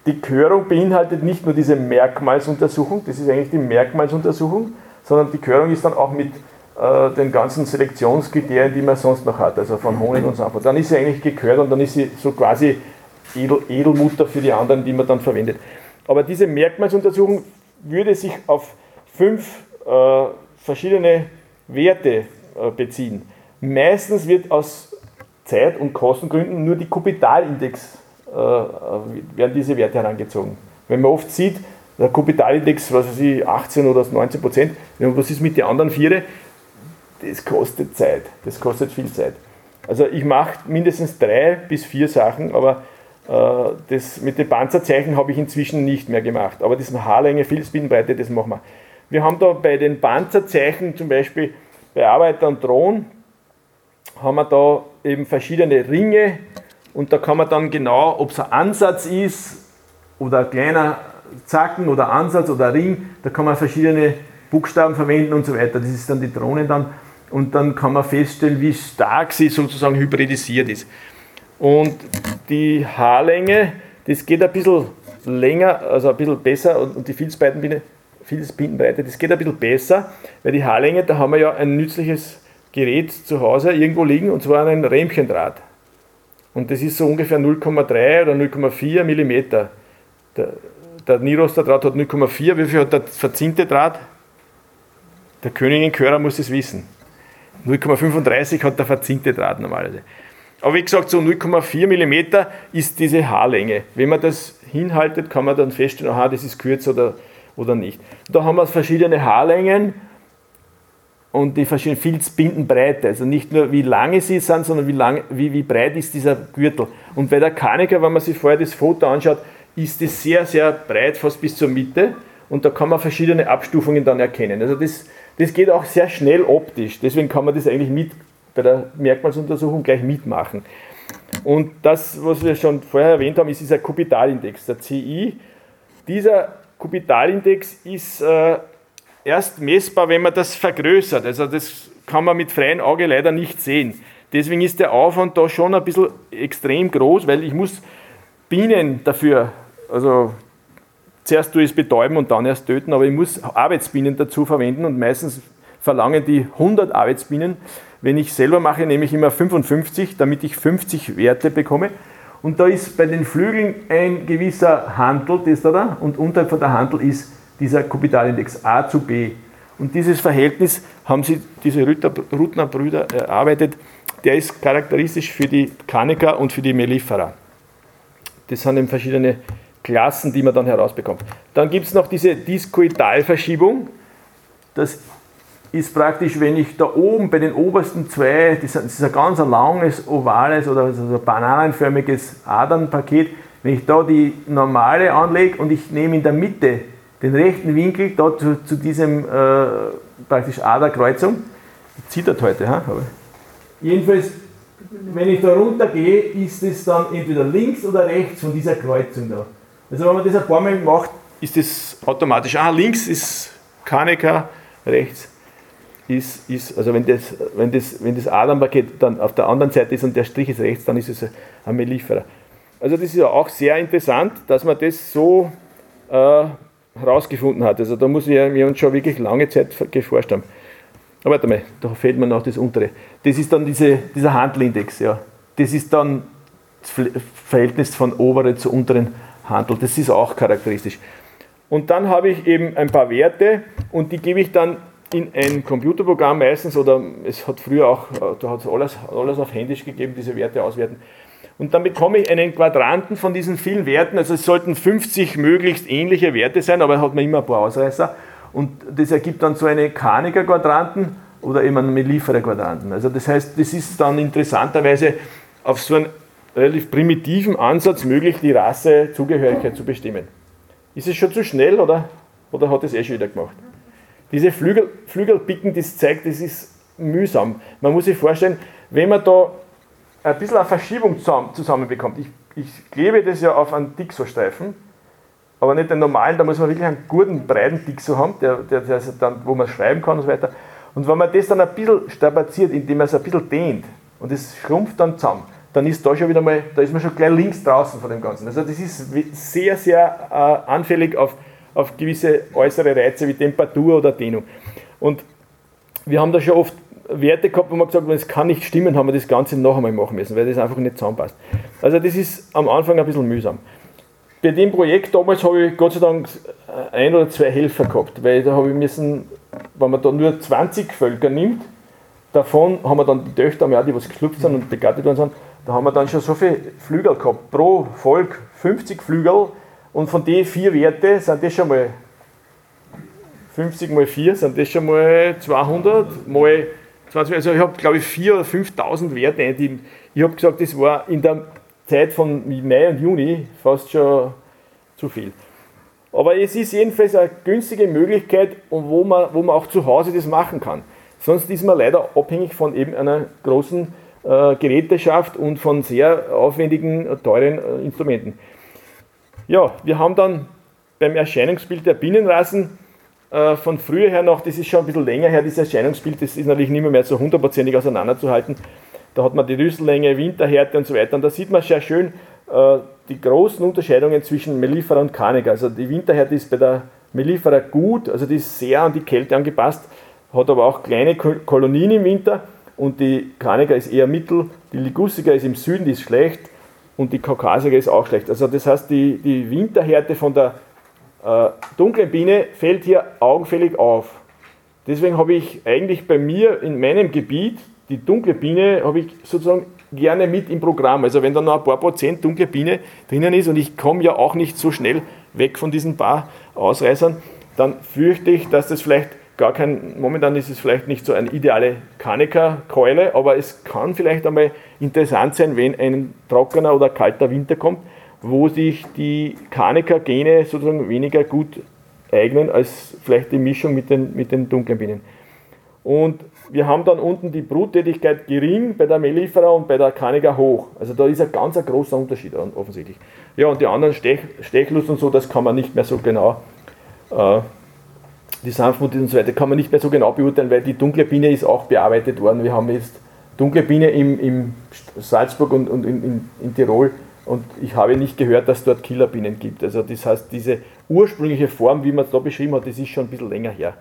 Die Körung beinhaltet nicht nur diese Merkmalsuntersuchung, das ist eigentlich die Merkmalsuntersuchung, sondern die Körung ist dann auch mit äh, den ganzen Selektionskriterien, die man sonst noch hat, also von Honig und so weiter. Dann ist sie eigentlich gekört und dann ist sie so quasi Edel, Edelmutter für die anderen, die man dann verwendet. Aber diese Merkmalsuntersuchung würde sich auf fünf äh, verschiedene Werte äh, beziehen. Meistens wird aus Zeit- und Kostengründen nur die Kupitalindex äh, werden diese Werte herangezogen. Wenn man oft sieht, der Kupitalindex, was weiß ich, 18 oder 19 Prozent, was ist mit den anderen Viere? Das kostet Zeit, das kostet viel Zeit. Also ich mache mindestens drei bis vier Sachen, aber äh, das mit den Panzerzeichen habe ich inzwischen nicht mehr gemacht. Aber das Haarlänge, Filzbindenbreite, das machen wir. Wir haben da bei den Panzerzeichen zum Beispiel bei Arbeiter und Drohnen, haben wir da eben verschiedene Ringe und da kann man dann genau, ob es ein Ansatz ist oder ein kleiner Zacken oder Ansatz oder Ring, da kann man verschiedene Buchstaben verwenden und so weiter. Das ist dann die Drohne dann und dann kann man feststellen, wie stark sie sozusagen hybridisiert ist. Und die Haarlänge, das geht ein bisschen länger, also ein bisschen besser und die Filzbindenbreite, das geht ein bisschen besser, weil die Haarlänge, da haben wir ja ein nützliches Gerät zu Hause irgendwo liegen und zwar ein Rähmchendraht. Und das ist so ungefähr 0,3 oder 0,4 mm. Der, der Niroster-Draht hat 0,4. Wie viel hat der verzinnte Draht? Der Königin-Körer muss es wissen. 0,35 hat der verzinnte Draht normalerweise. Aber wie gesagt, so 0,4 mm ist diese Haarlänge. Wenn man das hinhaltet, kann man dann feststellen, aha, das ist kürzer oder, oder nicht. Da haben wir verschiedene Haarlängen und die verschiedenen Filzbindenbreite. Also nicht nur wie lange sie sind, sondern wie, lang, wie, wie breit ist dieser Gürtel. Und bei der Kanika, wenn man sich vorher das Foto anschaut, ist es sehr, sehr breit, fast bis zur Mitte. Und da kann man verschiedene Abstufungen dann erkennen. Also das, das geht auch sehr schnell optisch. Deswegen kann man das eigentlich mit bei der Merkmalsuntersuchung gleich mitmachen. Und das, was wir schon vorher erwähnt haben, ist dieser Kupitalindex, der CI. Dieser Kupitalindex ist äh, erst messbar, wenn man das vergrößert. Also das kann man mit freiem Auge leider nicht sehen. Deswegen ist der Aufwand da schon ein bisschen extrem groß, weil ich muss Bienen dafür, also zuerst tue ich es betäuben und dann erst töten, aber ich muss Arbeitsbienen dazu verwenden und meistens verlangen die 100 Arbeitsbienen. Wenn ich selber mache, nehme ich immer 55, damit ich 50 Werte bekomme. Und da ist bei den Flügeln ein gewisser Handel, das da, da und unterhalb von der Handel ist dieser Kupitalindex A zu B. Und dieses Verhältnis haben sie, diese Rutner-Brüder erarbeitet. Der ist charakteristisch für die Kanika und für die Mellifera. Das sind eben verschiedene Klassen, die man dann herausbekommt. Dann gibt es noch diese Diskoidalverschiebung. Das ist praktisch, wenn ich da oben bei den obersten zwei, das ist ein ganz langes, ovales oder so bananenförmiges Adernpaket, wenn ich da die normale anlege und ich nehme in der Mitte den rechten Winkel da zu, zu diesem äh, praktisch Aderkreuzung, das heute, ha? jedenfalls, wenn ich da runter gehe, ist es dann entweder links oder rechts von dieser Kreuzung da. Also wenn man das ein paar Mal macht, ist das automatisch. Ah, links ist Kaneka, rechts ist, ist also wenn das, wenn das, wenn das Adernpaket dann auf der anderen Seite ist und der Strich ist rechts, dann ist es ein Mellifera. Also das ist ja auch sehr interessant, dass man das so äh, herausgefunden hat. Also da muss wir, wir uns schon wirklich lange Zeit geforscht haben. Aber warte mal, da fehlt mir noch das untere. Das ist dann diese, dieser Handelindex, ja. Das ist dann das Verhältnis von oberen zu unteren Handel. Das ist auch charakteristisch. Und dann habe ich eben ein paar Werte und die gebe ich dann in ein Computerprogramm meistens oder es hat früher auch, da hat es alles, alles auf Händisch gegeben, diese Werte auswerten. Und dann bekomme ich einen Quadranten von diesen vielen Werten, also es sollten 50 möglichst ähnliche Werte sein, aber hat man immer ein paar Ausreißer. Und das ergibt dann so eine Kaniker-Quadranten oder eben einen Mellifera-Quadranten. Also das heißt, das ist dann interessanterweise auf so einen relativ primitiven Ansatz möglich, die Rassezugehörigkeit zu bestimmen. Ist es schon zu schnell oder, oder hat es eh schon wieder gemacht? Diese Flügel, Flügelpicken, das zeigt, das ist mühsam. Man muss sich vorstellen, wenn man da ein bisschen eine Verschiebung zusammenbekommt, ich, ich klebe das ja auf einen Dixo-Streifen, aber nicht den normalen, da muss man wirklich einen guten, breiten Dixo haben, der, der, der dann, wo man schreiben kann und so weiter. Und wenn man das dann ein bisschen strapaziert, indem man es ein bisschen dehnt und es schrumpft dann zusammen, dann ist da schon wieder mal, da ist man schon gleich links draußen von dem Ganzen. Also das ist sehr, sehr äh, anfällig auf auf gewisse äußere Reize wie Temperatur oder Dehnung. Und wir haben da schon oft Werte gehabt, wo man gesagt hat, es kann nicht stimmen, haben wir das Ganze noch einmal machen müssen, weil das einfach nicht zusammenpasst. Also das ist am Anfang ein bisschen mühsam. Bei dem Projekt damals habe ich Gott sei Dank ein oder zwei Helfer gehabt, weil da habe ich müssen, wenn man da nur 20 Völker nimmt, davon haben wir dann die Töchter, die was geschlüpft sind und begattet worden sind, da haben wir dann schon so viele Flügel gehabt. Pro Volk 50 Flügel, und von den vier Werten sind das schon mal 50 mal 4 sind das schon mal 200 mal 20. Also ich habe glaube ich 4.000 oder 5.000 Werte eingegeben. Ich habe gesagt, das war in der Zeit von Mai und Juni fast schon zu viel. Aber es ist jedenfalls eine günstige Möglichkeit, wo man, wo man auch zu Hause das machen kann. Sonst ist man leider abhängig von eben einer großen äh, Geräteschaft und von sehr aufwendigen, teuren äh, Instrumenten. Ja, wir haben dann beim Erscheinungsbild der Bienenrassen äh, von früher her noch, das ist schon ein bisschen länger her, dieses Erscheinungsbild, das ist natürlich nicht mehr, mehr so hundertprozentig auseinanderzuhalten. Da hat man die Rüssellänge, Winterhärte und so weiter. Und da sieht man sehr schön äh, die großen Unterscheidungen zwischen Mellifera und Carnegie. Also die Winterhärte ist bei der Mellifera gut, also die ist sehr an die Kälte angepasst, hat aber auch kleine Kolonien im Winter und die Carnegie ist eher mittel, die Ligussica ist im Süden, die ist schlecht und die Kaukasiker ist auch schlecht. Also das heißt, die, die Winterhärte von der äh, dunklen Biene fällt hier augenfällig auf. Deswegen habe ich eigentlich bei mir in meinem Gebiet die dunkle Biene habe ich sozusagen gerne mit im Programm. Also wenn da noch ein paar Prozent dunkle Biene drinnen ist und ich komme ja auch nicht so schnell weg von diesen paar Ausreißern, dann fürchte ich, dass das vielleicht gar kein, momentan ist es vielleicht nicht so eine ideale Kaneka-Keule, aber es kann vielleicht einmal interessant sein, wenn ein trockener oder kalter Winter kommt, wo sich die Kaneka-Gene sozusagen weniger gut eignen als vielleicht die Mischung mit den, mit den dunklen Bienen. Und wir haben dann unten die Bruttätigkeit gering bei der Mellifera und bei der Kaneka hoch. Also da ist ein ganz ein großer Unterschied offensichtlich. Ja, und die anderen Stech, Stechlust und so, das kann man nicht mehr so genau äh, die Sanftmut und so weiter, kann man nicht mehr so genau beurteilen, weil die dunkle Biene ist auch bearbeitet worden. Wir haben jetzt dunkle Biene im, im Salzburg und, und in, in, in Tirol und ich habe nicht gehört, dass es dort Killerbienen gibt. Also das heißt, diese ursprüngliche Form, wie man es da beschrieben hat, das ist schon ein bisschen länger her.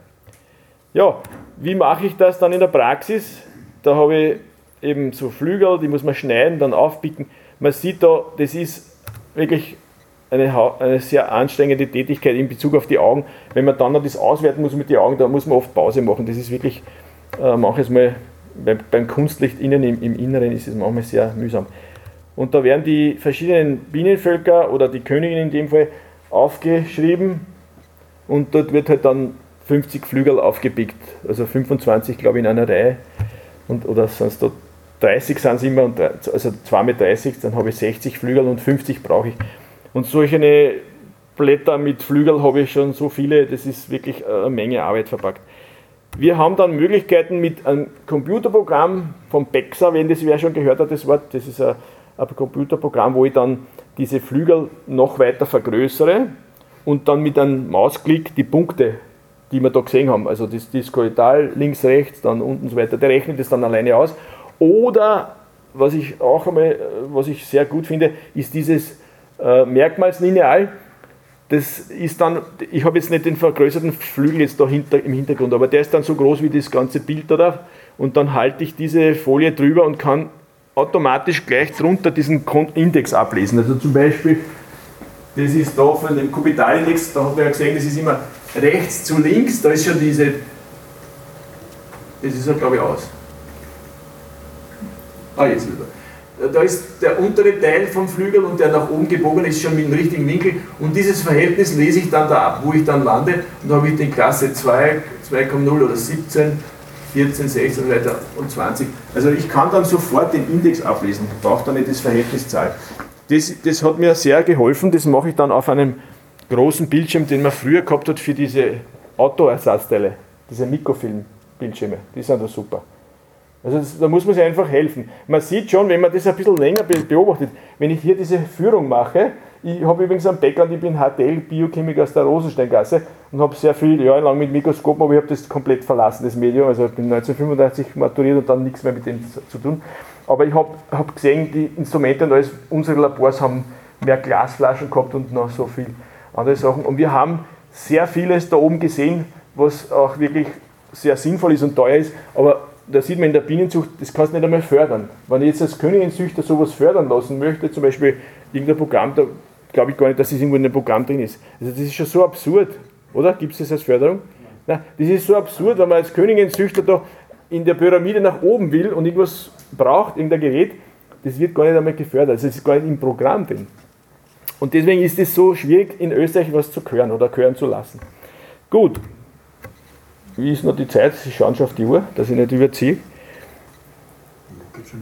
Ja, wie mache ich das dann in der Praxis? Da habe ich eben so Flügel, die muss man schneiden, dann aufpicken. Man sieht da, das ist wirklich eine, eine, sehr anstrengende Tätigkeit in Bezug auf die Augen. Wenn man dann noch das auswerten muss mit den Augen, da muss man oft Pause machen. Das ist wirklich äh, manches Mal beim, Kunstlicht innen im, im, Inneren ist es manchmal sehr mühsam. Und da werden die verschiedenen Bienenvölker oder die Königin in dem Fall aufgeschrieben und dort wird halt dann 50 Flügel aufgepickt, also 25 glaube ich in einer Reihe und, oder sonst da 30 sind es immer, und, also 2 mit 30, dann habe ich 60 Flügel und 50 brauche ich. Und solche Blätter mit Flügel habe ich schon so viele, das ist wirklich eine Menge Arbeit verpackt. Wir haben dann Möglichkeiten mit einem Computerprogramm vom Bexa, wenn das wer schon gehört hat, das Wort, das ist ein, ein Computerprogramm, wo ich dann diese Flügel noch weiter vergrößere und dann mit einem Mausklick die Punkte, die wir da gesehen haben, also das, Koital links, rechts, dann unten und so weiter, der rechnet das dann alleine aus. Oder was ich auch einmal, was ich sehr gut finde, ist dieses äh, Merkmalslineal das ist dann, ich habe jetzt nicht den vergrößerten Flügel jetzt da hinter, im Hintergrund, aber der ist dann so groß wie das ganze Bild da und dann halte ich diese Folie drüber und kann automatisch gleich drunter diesen Index ablesen. Also zum Beispiel, das ist da von dem Kubitalindex, da hat man ja gesehen, das ist immer rechts zu links, da ist schon diese, das ist ja glaube ich aus. Ah, jetzt wieder da ist der untere Teil vom Flügel und der nach oben gebogen ist schon mit dem richtigen Winkel und dieses Verhältnis lese ich dann da ab, wo ich dann lande und da habe ich den Klasse 2, 2,0 oder 17, 14, 16 und weiter und 20. Also ich kann dann sofort den Index ablesen, brauche dann nicht das Verhältnis Zahl. Das, das hat mir sehr geholfen, das mache ich dann auf einem großen Bildschirm, den man früher gehabt hat für diese Autoersatzteile, diese Mikrofilm-Bildschirme, die sind da super. Also das, da muss man sich einfach helfen. Man sieht schon, wenn man das ein bisschen länger beobachtet, wenn ich hier diese Führung mache, ich habe übrigens einen Background, ich bin HTL-Biochemiker aus der Rosensteingasse und habe sehr viele Jahre lang mit Mikroskopen, aber ich habe das komplett verlassen, das Medium. Also ich bin 1985 maturiert und dann nichts mehr mit dem zu, tun. Aber ich habe hab gesehen, die Instrumente und alles, unsere Labors haben mehr Glasflaschen gehabt und noch so viel andere Sachen. Und wir haben sehr vieles da oben gesehen, was auch wirklich sehr sinnvoll ist und teuer ist, aber da sieht man in der Bienenzucht, das kannst du nicht einmal fördern. Wenn ich jetzt als Königenzüchter sowas fördern lassen möchte, zum Beispiel irgendein Programm, da glaube ich gar nicht, dass das irgendwo in einem Programm drin ist. Also das ist schon so absurd, oder? Gibt es das als Förderung? Nein, das ist so absurd, wenn man als Königenzüchter da in der Pyramide nach oben will und irgendwas braucht, irgendein Gerät, das wird gar nicht einmal gefördert. Also es ist gar nicht im Programm drin. Und deswegen ist es so schwierig, in Österreich was zu hören oder hören zu lassen. Gut, wie ist noch die Zeit? Sie schauen schon auf die Uhr, dass ich nicht überziehe.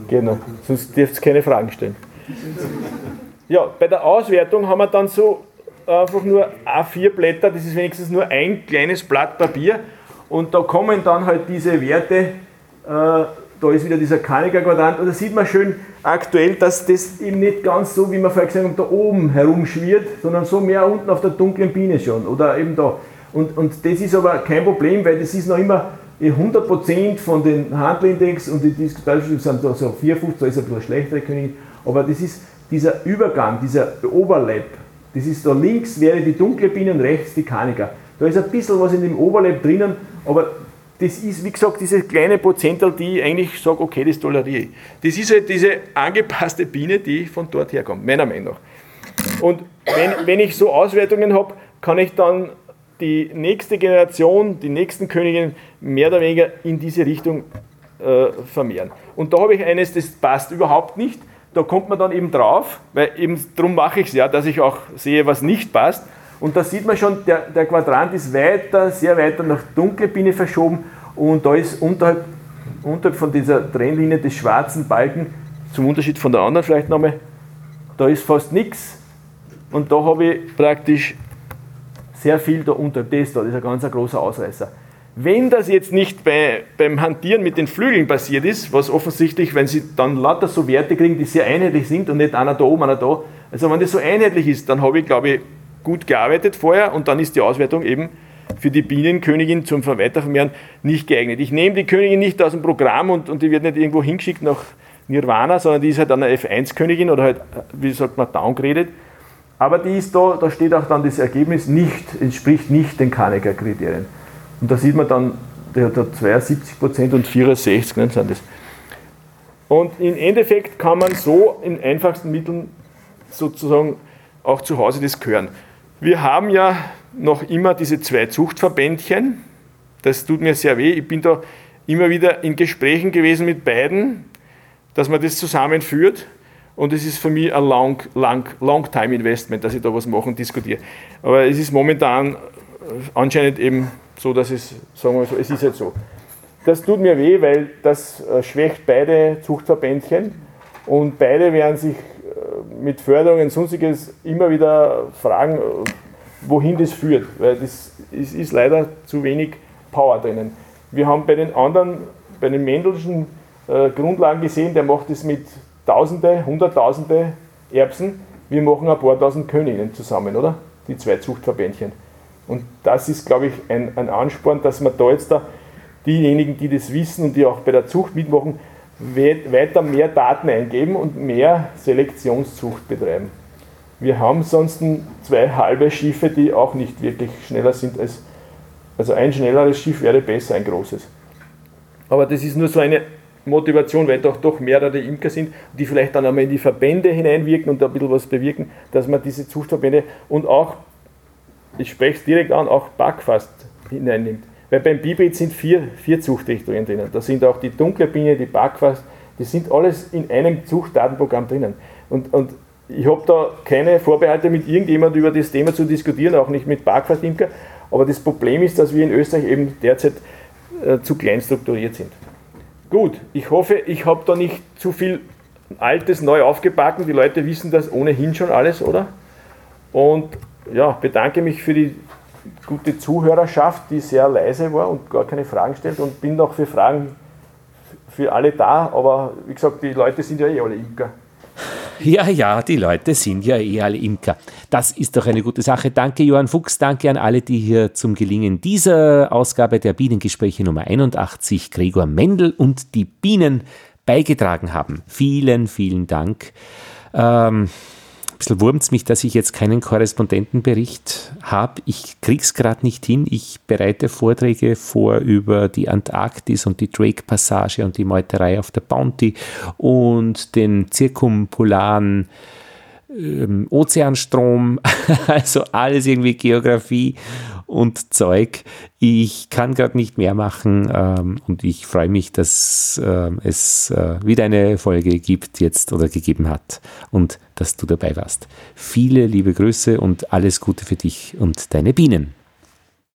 Genau, sonst dürft ihr keine Fragen stellen. Ja, bei der Auswertung haben wir dann so einfach nur A4-Blätter, das ist wenigstens nur ein kleines Blatt Papier. Und da kommen dann halt diese Werte, äh, da ist wieder dieser Kaniger-Quadrant. Und da sieht man schön aktuell, dass das eben nicht ganz so, wie man vorher gesagt hat, da oben herumschwirrt, sondern so mehr unten auf der dunklen Biene schon oder eben da. Und, und das ist aber kein Problem, weil das ist noch immer 100% von den Handelindex und die Diskutalstudien sind da so 54, da ist ein bisschen schlechtere Königin, aber das ist dieser Übergang, dieser Overlap, das ist da links wäre die dunkle Biene und rechts die Kaniker. Da ist ein bisschen was in dem Overlap drinnen, aber das ist, wie gesagt, diese kleine Prozentzahl, die ich eigentlich sage, okay, das toleriere ich. Das ist halt diese angepasste Biene, die von dort herkommt, meiner Meinung nach. Und wenn, wenn ich so Auswertungen habe, kann ich dann die nächste Generation, die nächsten Königinnen mehr oder weniger in diese Richtung äh, vermehren. Und da habe ich eines, das passt überhaupt nicht. Da kommt man dann eben drauf, weil eben darum mache ich es ja, dass ich auch sehe, was nicht passt. Und da sieht man schon, der, der Quadrant ist weiter, sehr weiter nach dunkle Biene verschoben und da ist unterhalb, unterhalb von dieser Trennlinie des schwarzen Balken, zum Unterschied von der anderen vielleicht nochmal, da ist fast nichts. Und da habe ich praktisch sehr viel da unter das da, das ist ein ganz großer Ausreißer. Wenn das jetzt nicht bei, beim Hantieren mit den Flügeln passiert ist, was offensichtlich, wenn sie dann lauter so Werte kriegen, die sehr einheitlich sind und nicht einer da oben, einer da, also wenn das so einheitlich ist, dann habe ich, glaube ich, gut gearbeitet vorher und dann ist die Auswertung eben für die Bienenkönigin zum Weitervermehren nicht geeignet. Ich nehme die Königin nicht aus dem Programm und, und die wird nicht irgendwo hingeschickt nach Nirvana, sondern die ist halt eine F1-Königin oder halt, wie sagt man, downgraded. Aber die ist da, da steht auch dann das Ergebnis nicht, entspricht nicht den Kanecker-Kriterien. Und da sieht man dann, der hat 72% und 64 ne, sind das. Und im Endeffekt kann man so in einfachsten Mitteln sozusagen auch zu Hause das hören. Wir haben ja noch immer diese zwei Zuchtverbändchen. Das tut mir sehr weh. Ich bin da immer wieder in Gesprächen gewesen mit beiden, dass man das zusammenführt. Und es ist für mich ein long, long, long time investment, dass ich da was mache und diskutiere. Aber es ist momentan anscheinend eben so, dass es, sagen wir so, es ist jetzt so. Das tut mir weh, weil das äh, schwächt beide Zuchtverbändchen und beide werden sich äh, mit Förderung und sonstiges immer wieder fragen, wohin das führt, weil ist, ist leider zu wenig Power drinnen. Wir haben bei den anderen, bei den Mendelschen äh, Grundlagen gesehen, der macht das mit Tausende, Hunderttausende Erbsen. Wir machen ein paar tausend Königinnen zusammen, oder? Die zwei Zuchtverbändchen. Und das ist, glaube ich, ein, ein Ansporn, dass man da jetzt da diejenigen, die das wissen und die auch bei der Zucht mitmachen, weiter mehr Daten eingeben und mehr Selektionszucht betreiben. Wir haben sonst zwei halbe Schiffe, die auch nicht wirklich schneller sind als, also ein schnelleres Schiff wäre besser, ein großes. Aber das ist nur so eine Motivation, weil doch, doch mehrere Imker sind, die vielleicht dann einmal in die Verbände hineinwirken und da ein bisschen was bewirken, dass man diese Zuchtverbände und auch, ich spreche es direkt an, auch Backfast hineinnimmt. Weil beim Bibit sind vier, vier Zuchtrichtungen drinnen. Da sind auch die dunkle Biene, die Backfast, die sind alles in einem Zuchtdatenprogramm drinnen. Und, und ich habe da keine Vorbehalte mit irgendjemand über das Thema zu diskutieren, auch nicht mit Backfast-Imker. Aber das Problem ist, dass wir in Österreich eben derzeit äh, zu klein strukturiert sind. Gut, ich hoffe, ich habe da nicht zu viel Altes neu aufgebacken. Die Leute wissen das ohnehin schon alles, oder? Und ja, bedanke mich für die gute Zuhörerschaft, die sehr leise war und gar keine Fragen stellt und bin noch für Fragen für alle da, aber wie gesagt, die Leute sind ja eh alle Imker. Ja, ja, die Leute sind ja eh alle Imker. Das ist doch eine gute Sache. Danke, Johann Fuchs. Danke an alle, die hier zum Gelingen dieser Ausgabe der Bienengespräche Nummer 81, Gregor Mendel und die Bienen beigetragen haben. Vielen, vielen Dank. Ähm, bisschen wurmt es mich, dass ich jetzt keinen Korrespondentenbericht habe. Ich krieg's gerade nicht hin. Ich bereite Vorträge vor über die Antarktis und die Drake-Passage und die Meuterei auf der Bounty und den zirkumpolaren ähm, Ozeanstrom, also alles irgendwie Geografie und Zeug. Ich kann gerade nicht mehr machen ähm, und ich freue mich, dass äh, es äh, wieder eine Folge gibt jetzt oder gegeben hat und dass du dabei warst. Viele liebe Grüße und alles Gute für dich und deine Bienen.